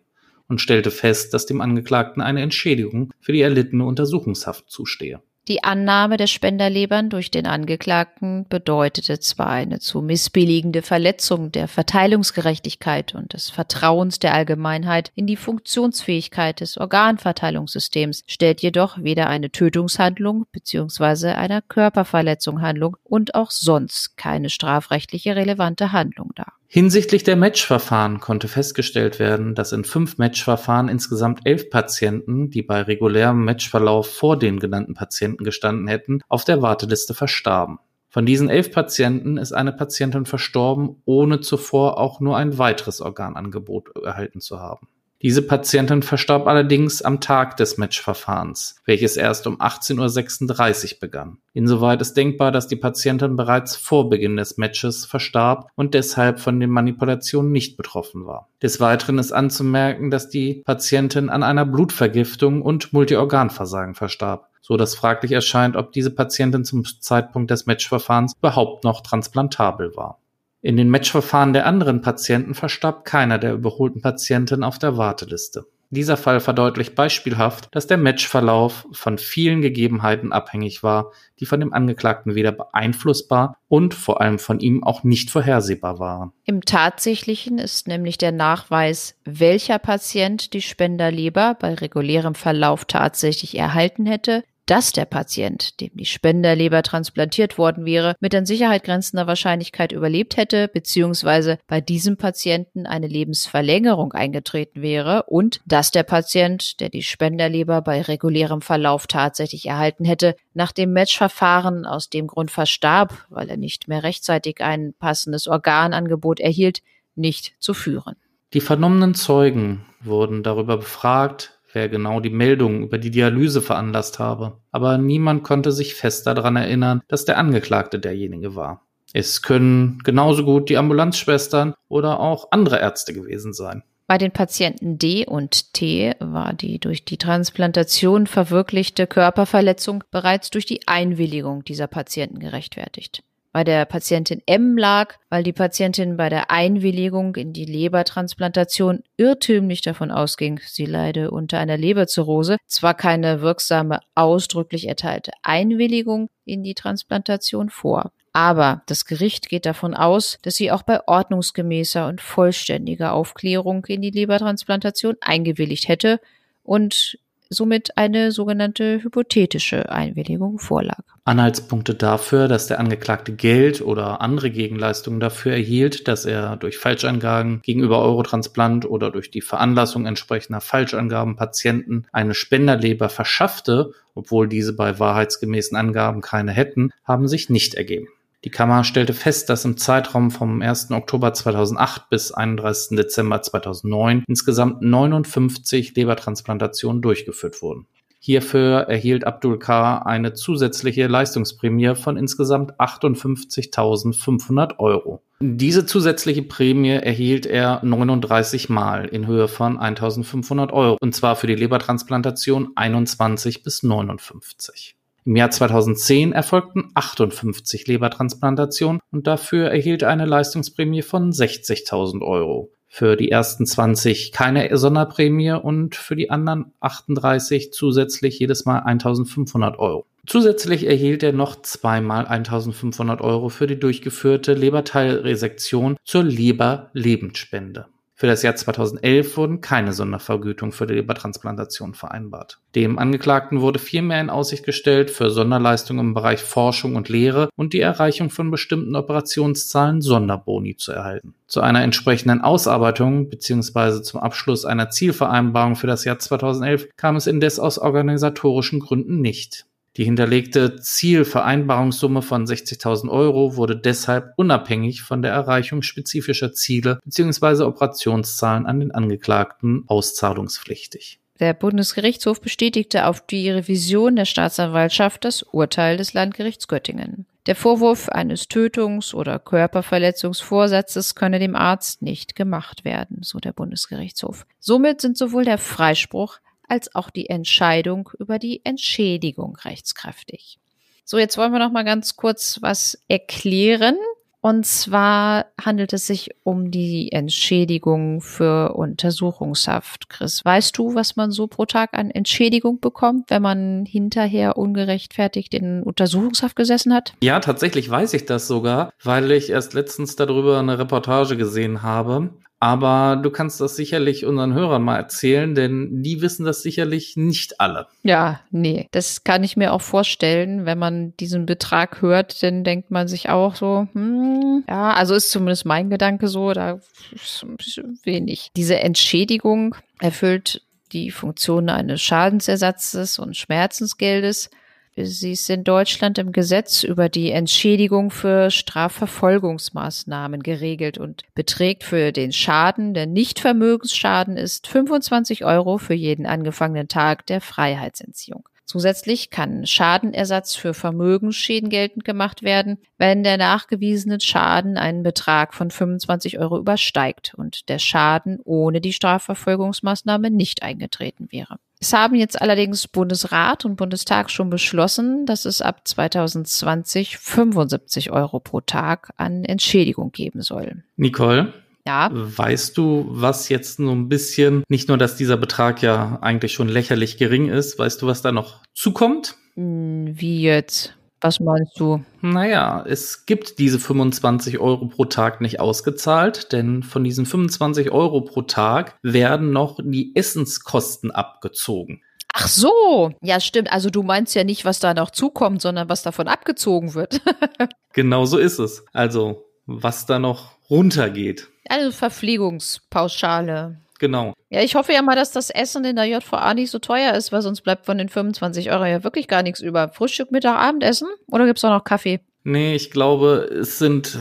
und stellte fest, dass dem Angeklagten eine Entschädigung für die erlittene Untersuchungshaft zustehe. Die Annahme der Spenderlebern durch den Angeklagten bedeutete zwar eine zu missbilligende Verletzung der Verteilungsgerechtigkeit und des Vertrauens der Allgemeinheit in die Funktionsfähigkeit des Organverteilungssystems, stellt jedoch weder eine Tötungshandlung bzw. einer Körperverletzung Handlung und auch sonst keine strafrechtliche relevante Handlung dar. Hinsichtlich der Matchverfahren konnte festgestellt werden, dass in fünf Matchverfahren insgesamt elf Patienten, die bei regulärem Matchverlauf vor den genannten Patienten gestanden hätten, auf der Warteliste verstarben. Von diesen elf Patienten ist eine Patientin verstorben, ohne zuvor auch nur ein weiteres Organangebot erhalten zu haben. Diese Patientin verstarb allerdings am Tag des Matchverfahrens, welches erst um 18.36 Uhr begann. Insoweit ist denkbar, dass die Patientin bereits vor Beginn des Matches verstarb und deshalb von den Manipulationen nicht betroffen war. Des Weiteren ist anzumerken, dass die Patientin an einer Blutvergiftung und Multiorganversagen verstarb so dass fraglich erscheint, ob diese Patientin zum Zeitpunkt des Matchverfahrens überhaupt noch transplantabel war. In den Matchverfahren der anderen Patienten verstarb keiner der überholten Patienten auf der Warteliste. Dieser Fall verdeutlicht beispielhaft, dass der Matchverlauf von vielen Gegebenheiten abhängig war, die von dem Angeklagten weder beeinflussbar und vor allem von ihm auch nicht vorhersehbar waren. Im Tatsächlichen ist nämlich der Nachweis, welcher Patient die Spenderleber bei regulärem Verlauf tatsächlich erhalten hätte, dass der Patient, dem die Spenderleber transplantiert worden wäre, mit an Sicherheit grenzender Wahrscheinlichkeit überlebt hätte, beziehungsweise bei diesem Patienten eine Lebensverlängerung eingetreten wäre und dass der Patient, der die Spenderleber bei regulärem Verlauf tatsächlich erhalten hätte, nach dem Matchverfahren aus dem Grund verstarb, weil er nicht mehr rechtzeitig ein passendes Organangebot erhielt, nicht zu führen. Die vernommenen Zeugen wurden darüber befragt, wer genau die Meldung über die Dialyse veranlasst habe. Aber niemand konnte sich fest daran erinnern, dass der Angeklagte derjenige war. Es können genauso gut die Ambulanzschwestern oder auch andere Ärzte gewesen sein. Bei den Patienten D und T war die durch die Transplantation verwirklichte Körperverletzung bereits durch die Einwilligung dieser Patienten gerechtfertigt. Bei der Patientin M lag, weil die Patientin bei der Einwilligung in die Lebertransplantation irrtümlich davon ausging, sie leide unter einer Leberzirrhose, zwar keine wirksame, ausdrücklich erteilte Einwilligung in die Transplantation vor. Aber das Gericht geht davon aus, dass sie auch bei ordnungsgemäßer und vollständiger Aufklärung in die Lebertransplantation eingewilligt hätte und somit eine sogenannte hypothetische Einwilligung vorlag. Anhaltspunkte dafür, dass der Angeklagte Geld oder andere Gegenleistungen dafür erhielt, dass er durch Falschangaben gegenüber Eurotransplant oder durch die Veranlassung entsprechender Falschangaben Patienten eine Spenderleber verschaffte, obwohl diese bei wahrheitsgemäßen Angaben keine hätten, haben sich nicht ergeben. Die Kammer stellte fest, dass im Zeitraum vom 1. Oktober 2008 bis 31. Dezember 2009 insgesamt 59 Lebertransplantationen durchgeführt wurden. Hierfür erhielt Abdul K. eine zusätzliche Leistungsprämie von insgesamt 58.500 Euro. Diese zusätzliche Prämie erhielt er 39 Mal in Höhe von 1.500 Euro, und zwar für die Lebertransplantation 21 bis 59. Im Jahr 2010 erfolgten 58 Lebertransplantationen und dafür erhielt er eine Leistungsprämie von 60.000 Euro. Für die ersten 20 keine Sonderprämie und für die anderen 38 zusätzlich jedes Mal 1.500 Euro. Zusätzlich erhielt er noch zweimal 1.500 Euro für die durchgeführte Leberteilresektion zur Leberlebensspende. Für das Jahr 2011 wurden keine Sondervergütung für die Lebertransplantation vereinbart. Dem Angeklagten wurde vielmehr in Aussicht gestellt, für Sonderleistungen im Bereich Forschung und Lehre und die Erreichung von bestimmten Operationszahlen Sonderboni zu erhalten. Zu einer entsprechenden Ausarbeitung bzw. zum Abschluss einer Zielvereinbarung für das Jahr 2011 kam es indes aus organisatorischen Gründen nicht. Die hinterlegte Zielvereinbarungssumme von 60.000 Euro wurde deshalb unabhängig von der Erreichung spezifischer Ziele bzw. Operationszahlen an den Angeklagten auszahlungspflichtig. Der Bundesgerichtshof bestätigte auf die Revision der Staatsanwaltschaft das Urteil des Landgerichts Göttingen. Der Vorwurf eines Tötungs- oder Körperverletzungsvorsatzes könne dem Arzt nicht gemacht werden, so der Bundesgerichtshof. Somit sind sowohl der Freispruch als auch die Entscheidung über die Entschädigung rechtskräftig. So, jetzt wollen wir noch mal ganz kurz was erklären. Und zwar handelt es sich um die Entschädigung für Untersuchungshaft. Chris, weißt du, was man so pro Tag an Entschädigung bekommt, wenn man hinterher ungerechtfertigt in Untersuchungshaft gesessen hat? Ja, tatsächlich weiß ich das sogar, weil ich erst letztens darüber eine Reportage gesehen habe. Aber du kannst das sicherlich unseren Hörern mal erzählen, denn die wissen das sicherlich nicht alle. Ja, nee, das kann ich mir auch vorstellen. Wenn man diesen Betrag hört, dann denkt man sich auch so, hm, ja, also ist zumindest mein Gedanke so, da ist ein bisschen wenig. Diese Entschädigung erfüllt die Funktion eines Schadensersatzes und Schmerzensgeldes Sie ist in Deutschland im Gesetz über die Entschädigung für Strafverfolgungsmaßnahmen geregelt und beträgt für den Schaden, der nicht Vermögensschaden ist, 25 Euro für jeden angefangenen Tag der Freiheitsentziehung. Zusätzlich kann Schadenersatz für Vermögensschäden geltend gemacht werden, wenn der nachgewiesene Schaden einen Betrag von 25 Euro übersteigt und der Schaden ohne die Strafverfolgungsmaßnahme nicht eingetreten wäre. Es haben jetzt allerdings Bundesrat und Bundestag schon beschlossen, dass es ab 2020 75 Euro pro Tag an Entschädigung geben soll. Nicole? Ja. Weißt du, was jetzt so ein bisschen, nicht nur, dass dieser Betrag ja eigentlich schon lächerlich gering ist, weißt du, was da noch zukommt? Hm, wie jetzt? Was meinst du? Naja, es gibt diese 25 Euro pro Tag nicht ausgezahlt, denn von diesen 25 Euro pro Tag werden noch die Essenskosten abgezogen. Ach so, ja stimmt. Also du meinst ja nicht, was da noch zukommt, sondern was davon abgezogen wird. <laughs> genau so ist es. Also was da noch runtergeht. Also Verpflegungspauschale. Genau. Ja, ich hoffe ja mal, dass das Essen in der JVA nicht so teuer ist, weil sonst bleibt von den 25 Euro ja wirklich gar nichts über. Frühstück, Mittag, Abendessen? Oder gibt's auch noch Kaffee? Nee, ich glaube, es sind,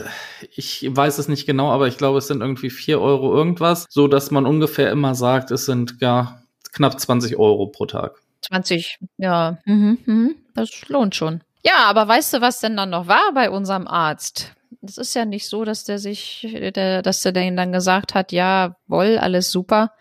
ich weiß es nicht genau, aber ich glaube, es sind irgendwie 4 Euro irgendwas, so dass man ungefähr immer sagt, es sind gar knapp 20 Euro pro Tag. 20, ja, mhm, mhm. das lohnt schon. Ja, aber weißt du, was denn dann noch war bei unserem Arzt? Es ist ja nicht so, dass der sich, der, dass der denen dann gesagt hat, ja, woll, alles super.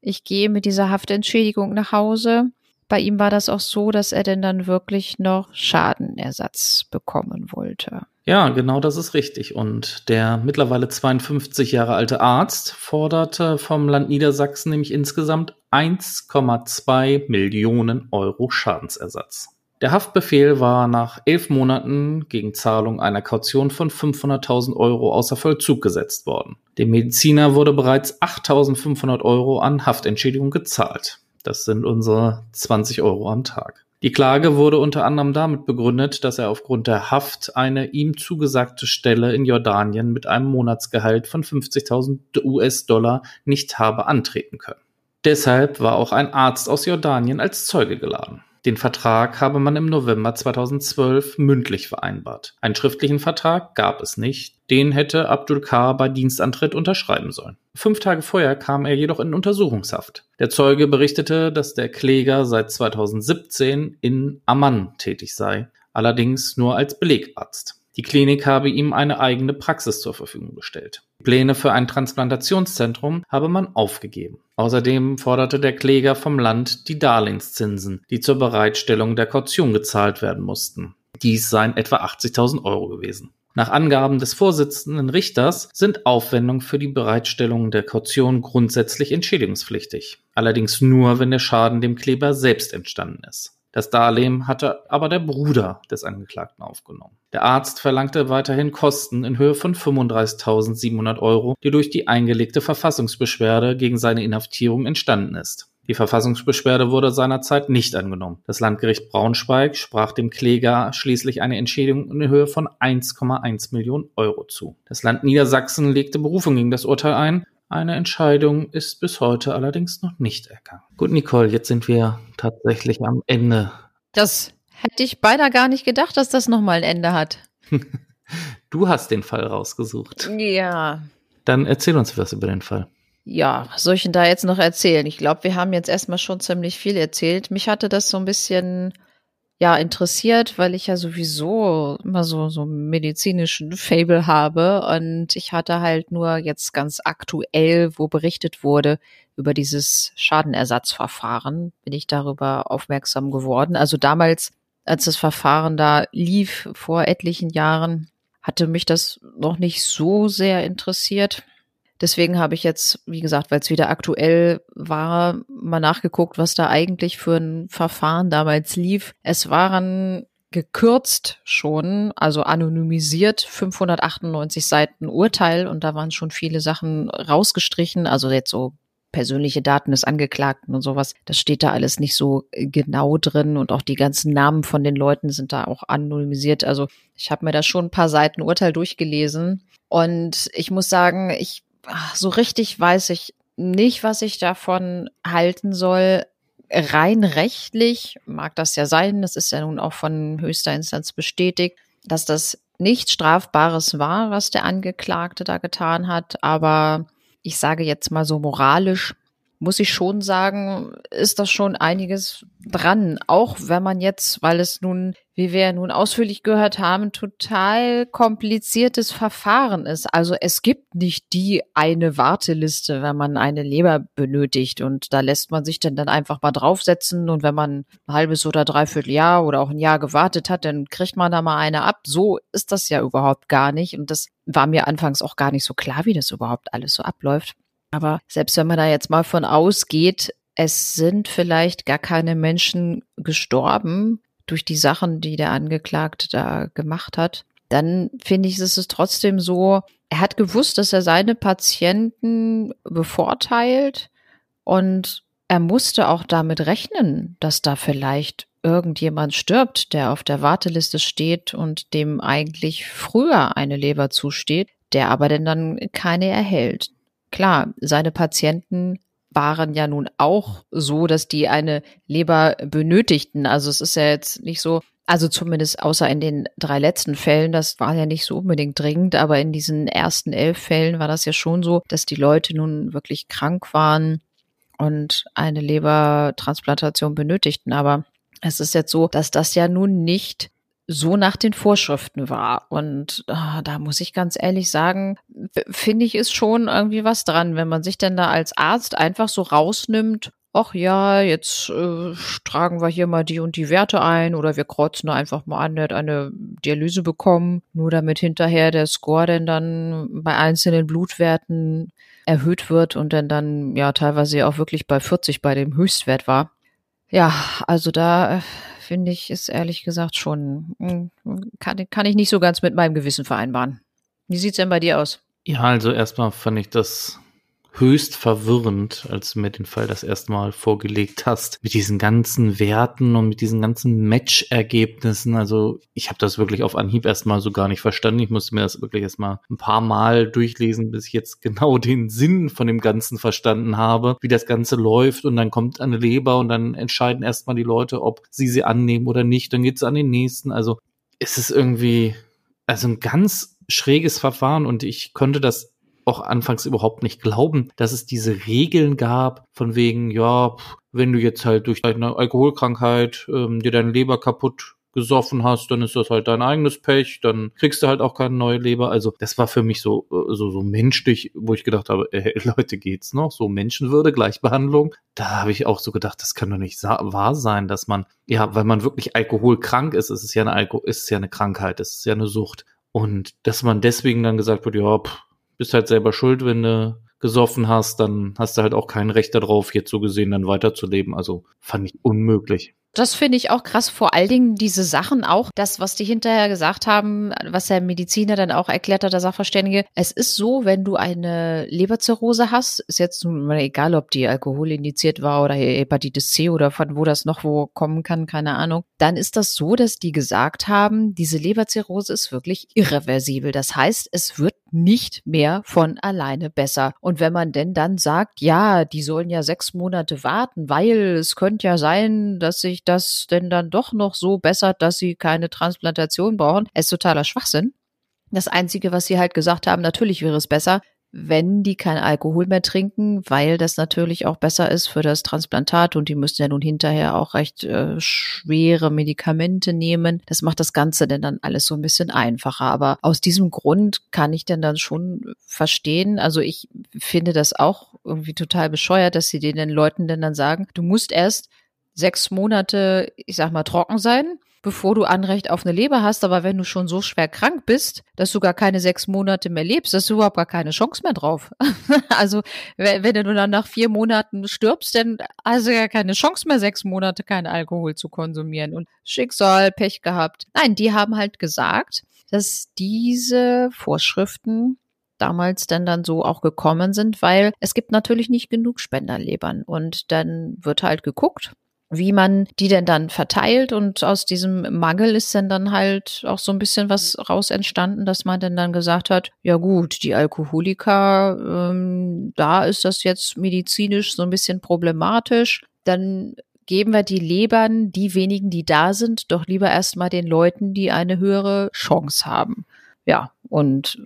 Ich gehe mit dieser Haftentschädigung nach Hause. bei ihm war das auch so, dass er denn dann wirklich noch Schadenersatz bekommen wollte. Ja, genau das ist richtig. Und der mittlerweile 52 Jahre alte Arzt forderte vom Land Niedersachsen nämlich insgesamt 1,2 Millionen Euro Schadensersatz. Der Haftbefehl war nach elf Monaten gegen Zahlung einer Kaution von 500.000 Euro außer Vollzug gesetzt worden. Dem Mediziner wurde bereits 8.500 Euro an Haftentschädigung gezahlt. Das sind unsere 20 Euro am Tag. Die Klage wurde unter anderem damit begründet, dass er aufgrund der Haft eine ihm zugesagte Stelle in Jordanien mit einem Monatsgehalt von 50.000 US-Dollar nicht habe antreten können. Deshalb war auch ein Arzt aus Jordanien als Zeuge geladen. Den Vertrag habe man im November 2012 mündlich vereinbart. Einen schriftlichen Vertrag gab es nicht. Den hätte Abdul Kar bei Dienstantritt unterschreiben sollen. Fünf Tage vorher kam er jedoch in Untersuchungshaft. Der Zeuge berichtete, dass der Kläger seit 2017 in Amman tätig sei, allerdings nur als Belegarzt. Die Klinik habe ihm eine eigene Praxis zur Verfügung gestellt. Pläne für ein Transplantationszentrum habe man aufgegeben. Außerdem forderte der Kläger vom Land die Darlehenszinsen, die zur Bereitstellung der Kaution gezahlt werden mussten. Dies seien etwa 80.000 Euro gewesen. Nach Angaben des Vorsitzenden Richters sind Aufwendungen für die Bereitstellung der Kaution grundsätzlich entschädigungspflichtig. Allerdings nur, wenn der Schaden dem Kleber selbst entstanden ist. Das Darlehen hatte aber der Bruder des Angeklagten aufgenommen. Der Arzt verlangte weiterhin Kosten in Höhe von 35.700 Euro, die durch die eingelegte Verfassungsbeschwerde gegen seine Inhaftierung entstanden ist. Die Verfassungsbeschwerde wurde seinerzeit nicht angenommen. Das Landgericht Braunschweig sprach dem Kläger schließlich eine Entschädigung in Höhe von 1,1 Millionen Euro zu. Das Land Niedersachsen legte Berufung gegen das Urteil ein eine Entscheidung ist bis heute allerdings noch nicht ergangen. Gut, Nicole, jetzt sind wir tatsächlich am Ende. Das hätte ich beinahe gar nicht gedacht, dass das nochmal ein Ende hat. <laughs> du hast den Fall rausgesucht. Ja. Dann erzähl uns was über den Fall. Ja, was soll ich denn da jetzt noch erzählen? Ich glaube, wir haben jetzt erstmal schon ziemlich viel erzählt. Mich hatte das so ein bisschen ja interessiert, weil ich ja sowieso immer so so medizinischen Fable habe und ich hatte halt nur jetzt ganz aktuell, wo berichtet wurde über dieses Schadenersatzverfahren, bin ich darüber aufmerksam geworden. Also damals, als das Verfahren da lief vor etlichen Jahren, hatte mich das noch nicht so sehr interessiert. Deswegen habe ich jetzt, wie gesagt, weil es wieder aktuell war, mal nachgeguckt, was da eigentlich für ein Verfahren damals lief. Es waren gekürzt schon, also anonymisiert 598 Seiten Urteil und da waren schon viele Sachen rausgestrichen, also jetzt so persönliche Daten des Angeklagten und sowas. Das steht da alles nicht so genau drin und auch die ganzen Namen von den Leuten sind da auch anonymisiert. Also ich habe mir da schon ein paar Seiten Urteil durchgelesen und ich muss sagen, ich so richtig weiß ich nicht, was ich davon halten soll. Rein rechtlich mag das ja sein, das ist ja nun auch von höchster Instanz bestätigt, dass das nichts Strafbares war, was der Angeklagte da getan hat. Aber ich sage jetzt mal so moralisch muss ich schon sagen, ist das schon einiges dran. Auch wenn man jetzt, weil es nun, wie wir ja nun ausführlich gehört haben, total kompliziertes Verfahren ist. Also es gibt nicht die eine Warteliste, wenn man eine Leber benötigt und da lässt man sich dann, dann einfach mal draufsetzen und wenn man ein halbes oder dreiviertel Jahr oder auch ein Jahr gewartet hat, dann kriegt man da mal eine ab. So ist das ja überhaupt gar nicht und das war mir anfangs auch gar nicht so klar, wie das überhaupt alles so abläuft. Aber selbst wenn man da jetzt mal von ausgeht, es sind vielleicht gar keine Menschen gestorben durch die Sachen, die der Angeklagte da gemacht hat, dann finde ich, ist es trotzdem so, er hat gewusst, dass er seine Patienten bevorteilt und er musste auch damit rechnen, dass da vielleicht irgendjemand stirbt, der auf der Warteliste steht und dem eigentlich früher eine Leber zusteht, der aber denn dann keine erhält. Klar, seine Patienten waren ja nun auch so, dass die eine Leber benötigten. Also es ist ja jetzt nicht so, also zumindest außer in den drei letzten Fällen, das war ja nicht so unbedingt dringend, aber in diesen ersten elf Fällen war das ja schon so, dass die Leute nun wirklich krank waren und eine Lebertransplantation benötigten. Aber es ist jetzt so, dass das ja nun nicht so nach den Vorschriften war. Und ah, da muss ich ganz ehrlich sagen, finde ich, ist schon irgendwie was dran, wenn man sich denn da als Arzt einfach so rausnimmt ach ja, jetzt äh, tragen wir hier mal die und die Werte ein oder wir kreuzen da einfach mal an, der hat eine Dialyse bekommen, nur damit hinterher der Score denn dann bei einzelnen Blutwerten erhöht wird und dann dann ja teilweise auch wirklich bei 40 bei dem Höchstwert war. Ja, also da äh, finde ich ist ehrlich gesagt schon hm, kann, kann ich nicht so ganz mit meinem Gewissen vereinbaren. Wie sieht's denn bei dir aus? Ja, also erstmal fand ich das höchst verwirrend, als du mir den Fall das erste Mal vorgelegt hast, mit diesen ganzen Werten und mit diesen ganzen Match-Ergebnissen. Also ich habe das wirklich auf Anhieb erstmal so gar nicht verstanden. Ich musste mir das wirklich erstmal ein paar Mal durchlesen, bis ich jetzt <laughs> genau den Sinn von dem Ganzen verstanden habe, wie das Ganze läuft. Und dann kommt eine Leber und dann entscheiden erstmal die Leute, ob sie sie annehmen oder nicht. Dann geht's an den nächsten. Also es ist irgendwie, also ein ganz schräges Verfahren und ich konnte das auch anfangs überhaupt nicht glauben, dass es diese Regeln gab, von wegen, ja, wenn du jetzt halt durch deine Alkoholkrankheit ähm, dir deine Leber kaputt gesoffen hast, dann ist das halt dein eigenes Pech, dann kriegst du halt auch keine neue Leber. Also das war für mich so äh, so so menschlich, wo ich gedacht habe, <laughs> äh, Leute, geht's noch? So Menschenwürde, Gleichbehandlung. Da habe ich auch so gedacht, das kann doch nicht wahr sein, dass man ja, weil man wirklich alkoholkrank ist, ist es ja eine Alko ist es ja eine Krankheit, ist es ja eine Sucht und dass man deswegen dann gesagt wird, ja, pff, bist halt selber schuld, wenn du gesoffen hast, dann hast du halt auch kein Recht darauf, jetzt so gesehen dann weiterzuleben. Also fand ich unmöglich. Das finde ich auch krass. Vor allen Dingen diese Sachen auch, das, was die hinterher gesagt haben, was der Mediziner dann auch erklärt hat, der Sachverständige. Es ist so, wenn du eine Leberzirrhose hast, ist jetzt nun egal, ob die Alkohol indiziert war oder Hepatitis C oder von wo das noch wo kommen kann, keine Ahnung. Dann ist das so, dass die gesagt haben, diese Leberzirrhose ist wirklich irreversibel. Das heißt, es wird nicht mehr von alleine besser. Und wenn man denn dann sagt, ja, die sollen ja sechs Monate warten, weil es könnte ja sein, dass sich das denn dann doch noch so bessert, dass sie keine Transplantation brauchen, ist totaler Schwachsinn. Das Einzige, was sie halt gesagt haben, natürlich wäre es besser, wenn die kein Alkohol mehr trinken, weil das natürlich auch besser ist für das Transplantat und die müssen ja nun hinterher auch recht äh, schwere Medikamente nehmen. Das macht das Ganze denn dann alles so ein bisschen einfacher. Aber aus diesem Grund kann ich denn dann schon verstehen. Also ich finde das auch irgendwie total bescheuert, dass sie den Leuten denn dann sagen, du musst erst sechs Monate, ich sag mal, trocken sein bevor du Anrecht auf eine Leber hast. Aber wenn du schon so schwer krank bist, dass du gar keine sechs Monate mehr lebst, hast du überhaupt gar keine Chance mehr drauf. <laughs> also wenn du dann nach vier Monaten stirbst, dann hast du ja keine Chance mehr, sechs Monate keinen Alkohol zu konsumieren. Und Schicksal, Pech gehabt. Nein, die haben halt gesagt, dass diese Vorschriften damals denn dann so auch gekommen sind, weil es gibt natürlich nicht genug Spenderlebern und dann wird halt geguckt, wie man die denn dann verteilt. Und aus diesem Mangel ist dann dann halt auch so ein bisschen was raus entstanden, dass man denn dann gesagt hat, ja gut, die Alkoholiker, ähm, da ist das jetzt medizinisch so ein bisschen problematisch, dann geben wir die Lebern, die wenigen, die da sind, doch lieber erstmal den Leuten, die eine höhere Chance haben ja, und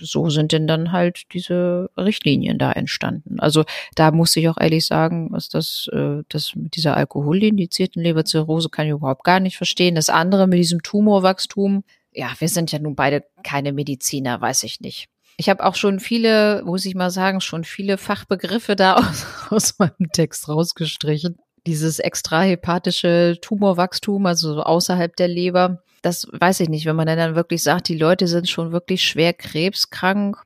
so sind denn dann halt diese Richtlinien da entstanden. Also da muss ich auch ehrlich sagen, was das, äh, das mit dieser alkoholindizierten Leberzirrhose kann ich überhaupt gar nicht verstehen. Das andere mit diesem Tumorwachstum, ja, wir sind ja nun beide keine Mediziner, weiß ich nicht. Ich habe auch schon viele, muss ich mal sagen, schon viele Fachbegriffe da <laughs> aus, aus meinem Text rausgestrichen. Dieses extrahepatische Tumorwachstum, also außerhalb der Leber, das weiß ich nicht, wenn man dann wirklich sagt, die Leute sind schon wirklich schwer krebskrank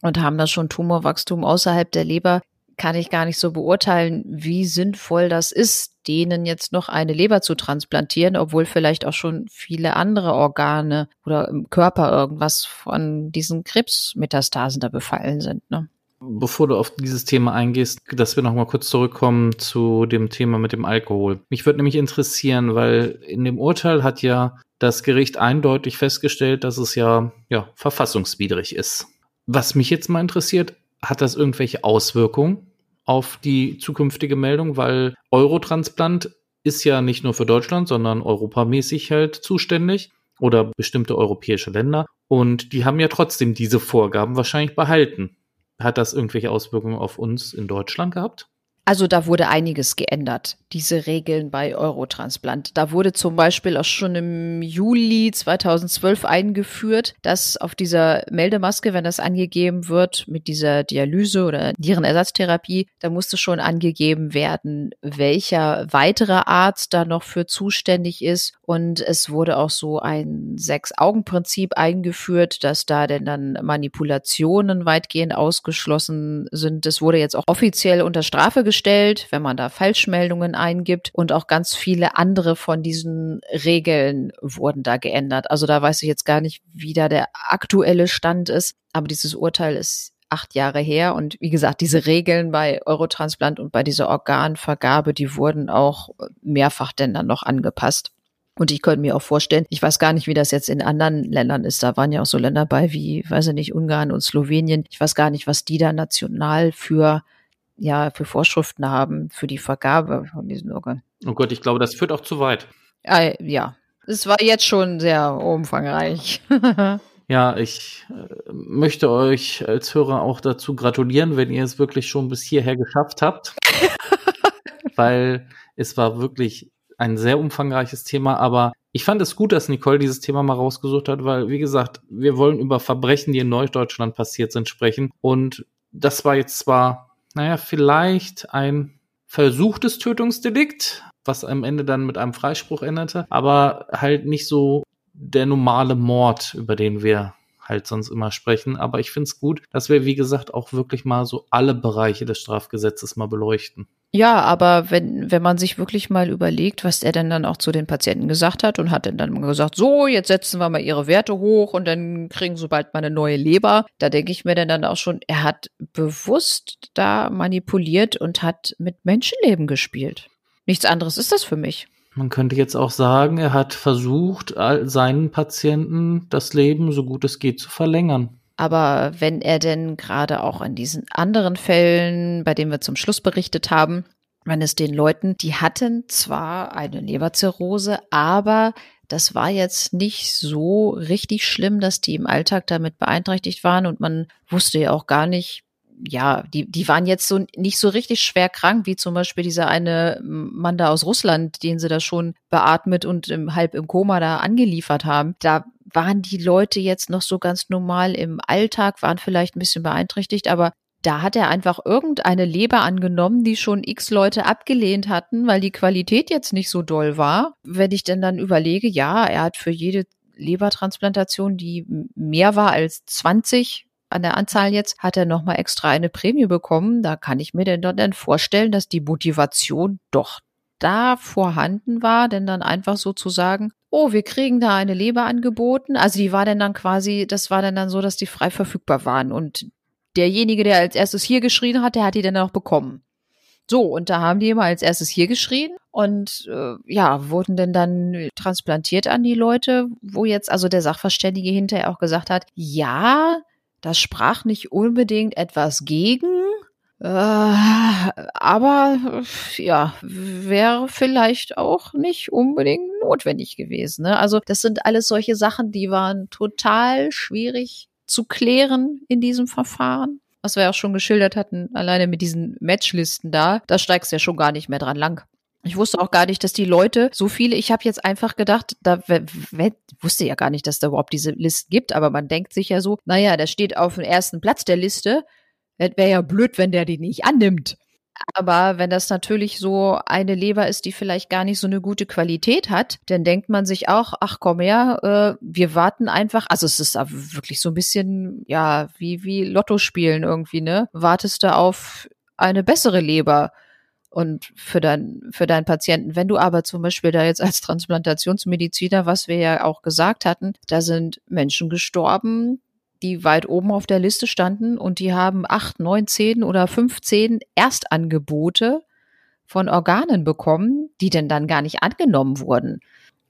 und haben da schon Tumorwachstum außerhalb der Leber, kann ich gar nicht so beurteilen, wie sinnvoll das ist, denen jetzt noch eine Leber zu transplantieren, obwohl vielleicht auch schon viele andere Organe oder im Körper irgendwas von diesen Krebsmetastasen da befallen sind. Ne? Bevor du auf dieses Thema eingehst, dass wir noch mal kurz zurückkommen zu dem Thema mit dem Alkohol. Mich würde nämlich interessieren, weil in dem Urteil hat ja das Gericht eindeutig festgestellt, dass es ja, ja verfassungswidrig ist. Was mich jetzt mal interessiert, hat das irgendwelche Auswirkungen auf die zukünftige Meldung, weil Eurotransplant ist ja nicht nur für Deutschland, sondern europamäßig halt zuständig oder bestimmte europäische Länder. Und die haben ja trotzdem diese Vorgaben wahrscheinlich behalten. Hat das irgendwelche Auswirkungen auf uns in Deutschland gehabt? Also da wurde einiges geändert, diese Regeln bei Eurotransplant. Da wurde zum Beispiel auch schon im Juli 2012 eingeführt, dass auf dieser Meldemaske, wenn das angegeben wird mit dieser Dialyse oder Nierenersatztherapie, da musste schon angegeben werden, welcher weitere Arzt da noch für zuständig ist. Und es wurde auch so ein Sechs-Augen-Prinzip eingeführt, dass da denn dann Manipulationen weitgehend ausgeschlossen sind. Es wurde jetzt auch offiziell unter Strafe gestellt, wenn man da Falschmeldungen eingibt. Und auch ganz viele andere von diesen Regeln wurden da geändert. Also da weiß ich jetzt gar nicht, wie da der aktuelle Stand ist. Aber dieses Urteil ist acht Jahre her. Und wie gesagt, diese Regeln bei Eurotransplant und bei dieser Organvergabe, die wurden auch mehrfach denn dann noch angepasst. Und ich könnte mir auch vorstellen, ich weiß gar nicht, wie das jetzt in anderen Ländern ist. Da waren ja auch so Länder bei wie, weiß ich nicht, Ungarn und Slowenien. Ich weiß gar nicht, was die da national für ja für Vorschriften haben für die Vergabe von diesen Organen. Oh Gott, ich glaube, das führt auch zu weit. Ah, ja, es war jetzt schon sehr umfangreich. <laughs> ja, ich äh, möchte euch als Hörer auch dazu gratulieren, wenn ihr es wirklich schon bis hierher geschafft habt. <laughs> weil es war wirklich ein sehr umfangreiches Thema, aber ich fand es gut, dass Nicole dieses Thema mal rausgesucht hat, weil, wie gesagt, wir wollen über Verbrechen, die in Norddeutschland passiert sind, sprechen. Und das war jetzt zwar naja, vielleicht ein versuchtes Tötungsdelikt, was am Ende dann mit einem Freispruch endete, aber halt nicht so der normale Mord, über den wir halt sonst immer sprechen. Aber ich finde es gut, dass wir, wie gesagt, auch wirklich mal so alle Bereiche des Strafgesetzes mal beleuchten. Ja, aber wenn, wenn man sich wirklich mal überlegt, was er denn dann auch zu den Patienten gesagt hat und hat dann, dann gesagt, so, jetzt setzen wir mal ihre Werte hoch und dann kriegen sie bald mal eine neue Leber. Da denke ich mir dann auch schon, er hat bewusst da manipuliert und hat mit Menschenleben gespielt. Nichts anderes ist das für mich. Man könnte jetzt auch sagen, er hat versucht, seinen Patienten das Leben so gut es geht zu verlängern. Aber wenn er denn gerade auch in diesen anderen Fällen, bei denen wir zum Schluss berichtet haben, wenn es den Leuten, die hatten zwar eine Leberzirrhose, aber das war jetzt nicht so richtig schlimm, dass die im Alltag damit beeinträchtigt waren und man wusste ja auch gar nicht, ja, die, die waren jetzt so nicht so richtig schwer krank, wie zum Beispiel dieser eine Mann da aus Russland, den sie da schon beatmet und im, halb im Koma da angeliefert haben. Da waren die Leute jetzt noch so ganz normal im Alltag, waren vielleicht ein bisschen beeinträchtigt, aber da hat er einfach irgendeine Leber angenommen, die schon x Leute abgelehnt hatten, weil die Qualität jetzt nicht so doll war. Wenn ich denn dann überlege, ja, er hat für jede Lebertransplantation, die mehr war als 20 an der Anzahl jetzt, hat er nochmal extra eine Prämie bekommen. Da kann ich mir denn dann vorstellen, dass die Motivation doch da vorhanden war, denn dann einfach so zu sagen, oh, wir kriegen da eine Leber angeboten. Also die war denn dann quasi, das war denn dann so, dass die frei verfügbar waren und derjenige, der als erstes hier geschrien hat, der hat die dann auch bekommen. So, und da haben die immer als erstes hier geschrien und äh, ja, wurden denn dann transplantiert an die Leute, wo jetzt also der Sachverständige hinterher auch gesagt hat, ja, das sprach nicht unbedingt etwas gegen, äh, aber ja, wäre vielleicht auch nicht unbedingt notwendig gewesen. Ne? Also das sind alles solche Sachen, die waren total schwierig zu klären in diesem Verfahren. Was wir auch schon geschildert hatten, alleine mit diesen Matchlisten da, da steigst du ja schon gar nicht mehr dran lang. Ich wusste auch gar nicht, dass die Leute so viele, ich habe jetzt einfach gedacht, da wusste ja gar nicht, dass da überhaupt diese Listen gibt, aber man denkt sich ja so, naja, der steht auf dem ersten Platz der Liste, wäre ja blöd, wenn der die nicht annimmt. Aber wenn das natürlich so eine Leber ist, die vielleicht gar nicht so eine gute Qualität hat, dann denkt man sich auch, ach komm her, äh, wir warten einfach. Also es ist wirklich so ein bisschen, ja, wie, wie Lotto spielen irgendwie, ne? Wartest du auf eine bessere Leber und für dein, für deinen Patienten. Wenn du aber zum Beispiel da jetzt als Transplantationsmediziner, was wir ja auch gesagt hatten, da sind Menschen gestorben, die weit oben auf der Liste standen und die haben acht, neun, zehn oder fünfzehn Erstangebote von Organen bekommen, die denn dann gar nicht angenommen wurden.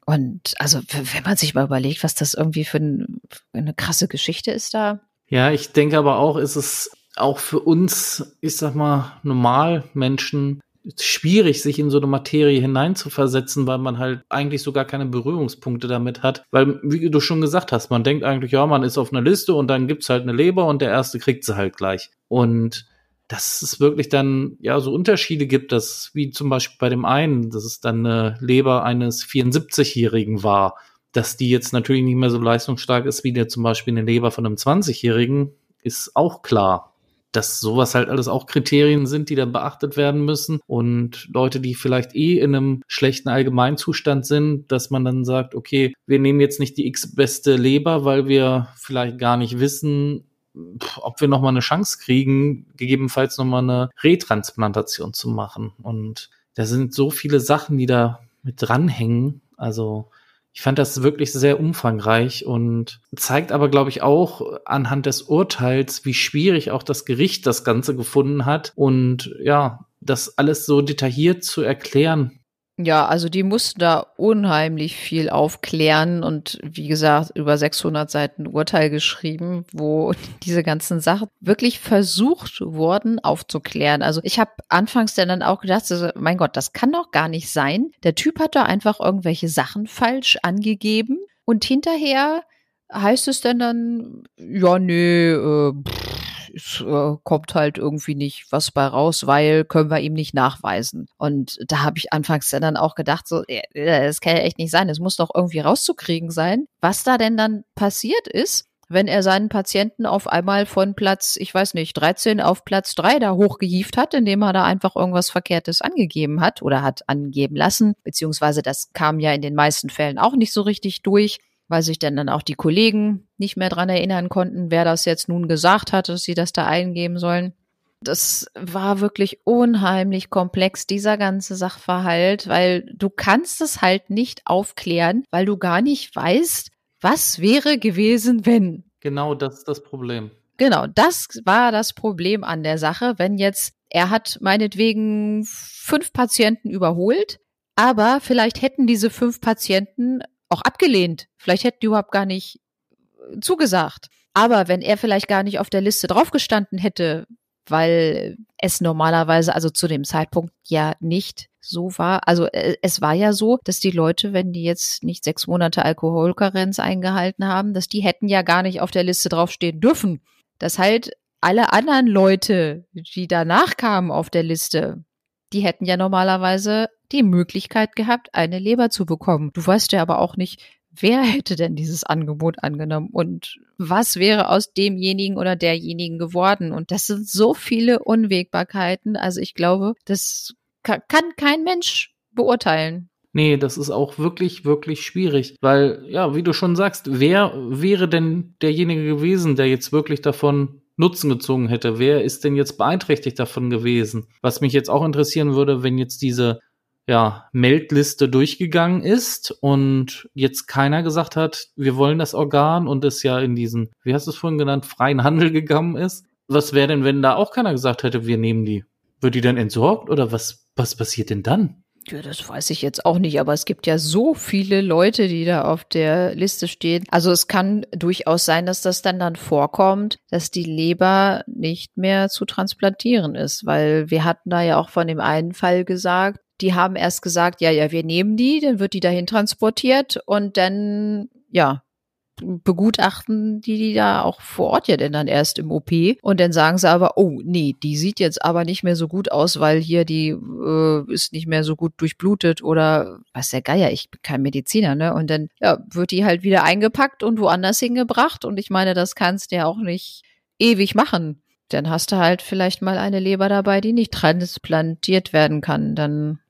Und also, wenn man sich mal überlegt, was das irgendwie für, ein, für eine krasse Geschichte ist da. Ja, ich denke aber auch, ist es auch für uns, ich sag mal, normal Menschen schwierig, sich in so eine Materie hineinzuversetzen, weil man halt eigentlich so gar keine Berührungspunkte damit hat. Weil, wie du schon gesagt hast, man denkt eigentlich, ja, man ist auf einer Liste und dann gibt's halt eine Leber und der erste kriegt sie halt gleich. Und dass es wirklich dann ja so Unterschiede gibt, dass wie zum Beispiel bei dem einen, dass es dann eine Leber eines 74-Jährigen war, dass die jetzt natürlich nicht mehr so leistungsstark ist wie der zum Beispiel eine Leber von einem 20-Jährigen, ist auch klar dass sowas halt alles auch Kriterien sind, die dann beachtet werden müssen. Und Leute, die vielleicht eh in einem schlechten Allgemeinzustand sind, dass man dann sagt, okay, wir nehmen jetzt nicht die x-beste Leber, weil wir vielleicht gar nicht wissen, ob wir nochmal eine Chance kriegen, gegebenenfalls nochmal eine Retransplantation zu machen. Und da sind so viele Sachen, die da mit dranhängen. Also ich fand das wirklich sehr umfangreich und zeigt aber, glaube ich, auch anhand des Urteils, wie schwierig auch das Gericht das Ganze gefunden hat und ja, das alles so detailliert zu erklären, ja, also die mussten da unheimlich viel aufklären und wie gesagt, über 600 Seiten Urteil geschrieben, wo <laughs> diese ganzen Sachen wirklich versucht wurden aufzuklären. Also ich habe anfangs dann auch gedacht, also, mein Gott, das kann doch gar nicht sein. Der Typ hat da einfach irgendwelche Sachen falsch angegeben und hinterher heißt es denn dann, ja, nee, äh, pff, es äh, kommt halt irgendwie nicht was bei raus, weil können wir ihm nicht nachweisen. Und da habe ich anfangs dann auch gedacht, so, äh, das kann ja echt nicht sein. Es muss doch irgendwie rauszukriegen sein, was da denn dann passiert ist wenn er seinen Patienten auf einmal von Platz, ich weiß nicht, 13 auf Platz 3 da hochgehieft hat, indem er da einfach irgendwas Verkehrtes angegeben hat oder hat angeben lassen, beziehungsweise das kam ja in den meisten Fällen auch nicht so richtig durch weil sich dann, dann auch die Kollegen nicht mehr dran erinnern konnten, wer das jetzt nun gesagt hat, dass sie das da eingeben sollen. Das war wirklich unheimlich komplex, dieser ganze Sachverhalt, weil du kannst es halt nicht aufklären, weil du gar nicht weißt, was wäre gewesen, wenn. Genau, das ist das Problem. Genau, das war das Problem an der Sache, wenn jetzt er hat meinetwegen fünf Patienten überholt, aber vielleicht hätten diese fünf Patienten auch abgelehnt. Vielleicht hätten die überhaupt gar nicht äh, zugesagt. Aber wenn er vielleicht gar nicht auf der Liste draufgestanden hätte, weil es normalerweise, also zu dem Zeitpunkt ja nicht so war. Also äh, es war ja so, dass die Leute, wenn die jetzt nicht sechs Monate Alkoholkarenz eingehalten haben, dass die hätten ja gar nicht auf der Liste draufstehen dürfen. Das halt alle anderen Leute, die danach kamen auf der Liste, die hätten ja normalerweise die Möglichkeit gehabt, eine Leber zu bekommen. Du weißt ja aber auch nicht, wer <laughs> hätte denn dieses Angebot angenommen und was wäre aus demjenigen oder derjenigen geworden. Und das sind so viele Unwägbarkeiten. Also ich glaube, das kann, kein Mensch beurteilen. Nee, das ist auch wirklich, wirklich schwierig, weil, ja, wie du schon sagst, wer wäre denn derjenige gewesen, der jetzt wirklich davon Nutzen gezogen hätte? Wer ist denn jetzt beeinträchtigt davon gewesen? Was mich jetzt auch interessieren würde, wenn jetzt diese ja, Meldliste durchgegangen ist und jetzt keiner gesagt hat, wir wollen das Organ und es ja in diesen, wie hast du es vorhin genannt, freien Handel gegangen ist. Was wäre denn, wenn da auch keiner gesagt hätte, wir nehmen die? Wird die dann entsorgt oder was, was passiert denn dann? Ja, das weiß ich jetzt auch nicht, aber es gibt ja so viele Leute, die da auf der Liste stehen. Also es kann durchaus sein, dass das dann dann vorkommt, dass die Leber nicht mehr zu transplantieren ist, weil wir hatten da ja auch von dem einen Fall gesagt, die haben erst gesagt, ja, ja, wir nehmen die, dann wird die dahin transportiert und dann, ja, begutachten die die da auch vor Ort ja denn dann erst im OP und dann sagen sie aber, oh nee, die sieht jetzt aber nicht mehr so gut aus, weil hier die äh, ist nicht mehr so gut durchblutet oder was der Geier, ich bin kein Mediziner, ne? Und dann ja, wird die halt wieder eingepackt und woanders hingebracht und ich meine, das kannst du ja auch nicht ewig machen. Dann hast du halt vielleicht mal eine Leber dabei, die nicht transplantiert werden kann, dann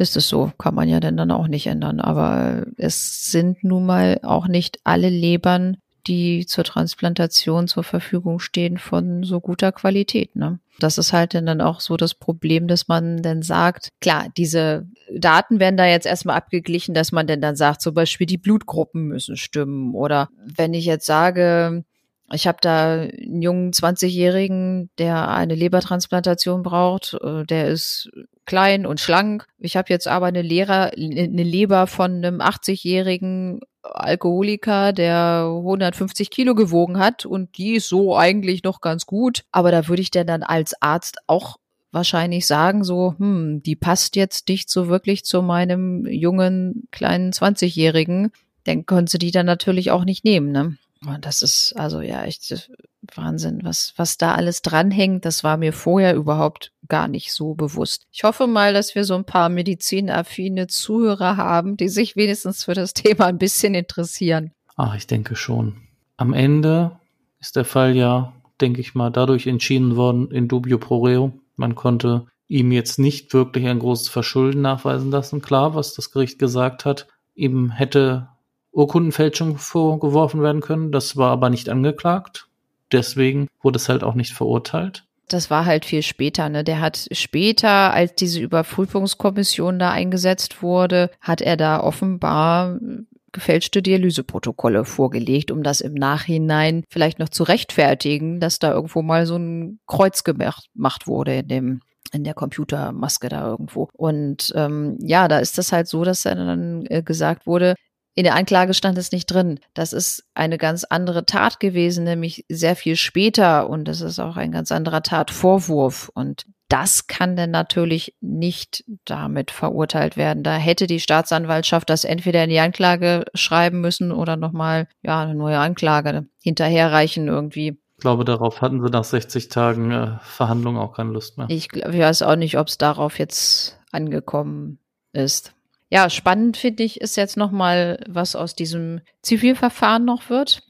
ist es so, kann man ja denn dann auch nicht ändern. Aber es sind nun mal auch nicht alle Lebern, die zur Transplantation zur Verfügung stehen, von so guter Qualität. Ne? Das ist halt dann auch so das Problem, dass man dann sagt, klar, diese Daten werden da jetzt erstmal abgeglichen, dass man denn dann sagt, zum Beispiel die Blutgruppen müssen stimmen. Oder wenn ich jetzt sage, ich habe da einen jungen 20-Jährigen, der eine Lebertransplantation braucht. Äh, der ist klein und schlank. Ich habe jetzt aber eine, Lehrer, eine Leber von einem 80-jährigen Alkoholiker, der 150 Kilo gewogen hat und die ist so eigentlich noch ganz gut. Aber da würde ich denn dann als Arzt auch wahrscheinlich sagen, so, hm, die passt jetzt nicht so wirklich zu meinem jungen kleinen 20-Jährigen. Dann können sie die dann natürlich auch nicht nehmen, ne? Das ist also ja echt Wahnsinn, was, was da alles dranhängt. Das war mir vorher überhaupt gar nicht so bewusst. Ich hoffe mal, dass wir so ein paar medizinaffine Zuhörer haben, die sich wenigstens für das Thema ein bisschen interessieren. Ach, ich denke schon. Am Ende ist der Fall ja, denke ich mal, dadurch entschieden worden in dubio pro reo. Man konnte ihm jetzt nicht wirklich ein großes Verschulden nachweisen lassen. Klar, was das Gericht gesagt hat, ihm hätte Urkundenfälschung vorgeworfen werden können. Das war aber nicht angeklagt. Deswegen wurde es halt auch nicht verurteilt. Das war halt viel später, ne? Der hat später, als diese Überprüfungskommission da eingesetzt wurde, hat er da offenbar gefälschte Dialyseprotokolle vorgelegt, um das im Nachhinein vielleicht noch zu rechtfertigen, dass da irgendwo mal so ein Kreuz gemacht wurde in dem in der Computermaske da irgendwo. Und ähm, ja, da ist das halt so, dass dann äh, gesagt wurde, in der Anklage stand es nicht drin. Das ist eine ganz andere Tat gewesen, nämlich sehr viel später und das ist auch ein ganz anderer Tatvorwurf. Und das kann dann natürlich nicht damit verurteilt werden. Da hätte die Staatsanwaltschaft das entweder in die Anklage schreiben müssen oder nochmal, ja, eine neue Anklage hinterherreichen irgendwie. Ich glaube, darauf hatten sie nach 60 Tagen äh, Verhandlungen auch keine Lust mehr. Ich, ich weiß auch nicht, ob es darauf jetzt angekommen ist. Ja, spannend finde ich ist jetzt noch mal, was aus diesem Zivilverfahren noch wird.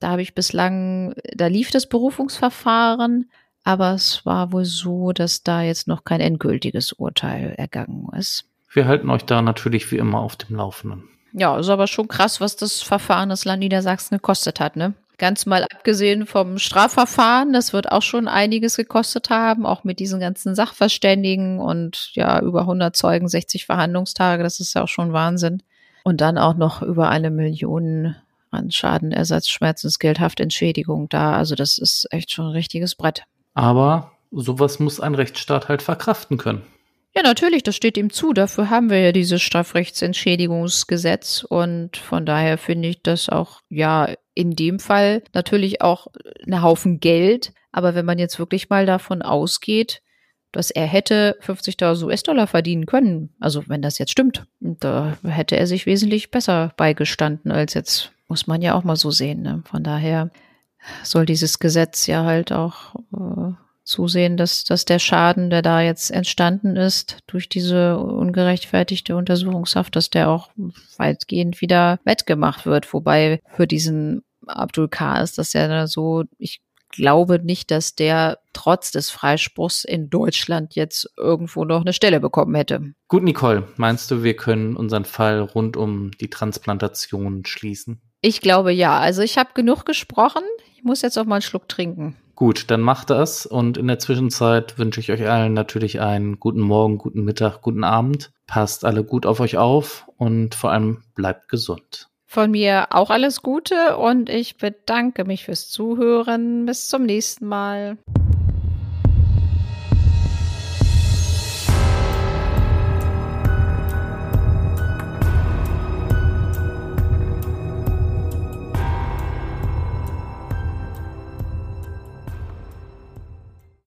Da habe ich bislang, da lief das Berufungsverfahren, aber es war wohl so, dass da jetzt noch kein endgültiges Urteil ergangen ist. Wir halten euch da natürlich wie immer auf dem Laufenden. Ja, ist aber schon krass, was das Verfahren des Land Niedersachsen gekostet hat, ne? Ganz mal abgesehen vom Strafverfahren, das wird auch schon einiges gekostet haben, auch mit diesen ganzen Sachverständigen und ja, über 100 Zeugen, 60 Verhandlungstage, das ist ja auch schon Wahnsinn. Und dann auch noch über eine Million an Schadenersatz, Schmerzensgeld, Haftentschädigung da. Also das ist echt schon ein richtiges Brett. Aber sowas muss ein Rechtsstaat halt verkraften können. Ja, natürlich, das steht ihm zu. Dafür haben wir ja dieses Strafrechtsentschädigungsgesetz und von daher finde ich das auch, ja, in dem Fall natürlich auch ein Haufen Geld. Aber wenn man jetzt wirklich mal davon ausgeht, dass er hätte 50.000 US-Dollar verdienen können, also wenn das jetzt stimmt, da hätte er sich wesentlich besser beigestanden als jetzt, muss man ja auch mal so sehen. Ne? Von daher soll dieses Gesetz ja halt auch äh, zusehen, dass, dass der Schaden, der da jetzt entstanden ist durch diese ungerechtfertigte Untersuchungshaft, dass der auch weitgehend wieder wettgemacht wird. Wobei für diesen Abdul K. ist das ja so, ich glaube nicht, dass der trotz des Freispruchs in Deutschland jetzt irgendwo noch eine Stelle bekommen hätte. Gut, Nicole, meinst du, wir können unseren Fall rund um die Transplantation schließen? Ich glaube ja. Also ich habe genug gesprochen. Ich muss jetzt auch mal einen Schluck trinken. Gut, dann macht das. Und in der Zwischenzeit wünsche ich euch allen natürlich einen guten Morgen, guten Mittag, guten Abend. Passt alle gut auf euch auf und vor allem bleibt gesund. Von mir auch alles Gute und ich bedanke mich fürs Zuhören. Bis zum nächsten Mal.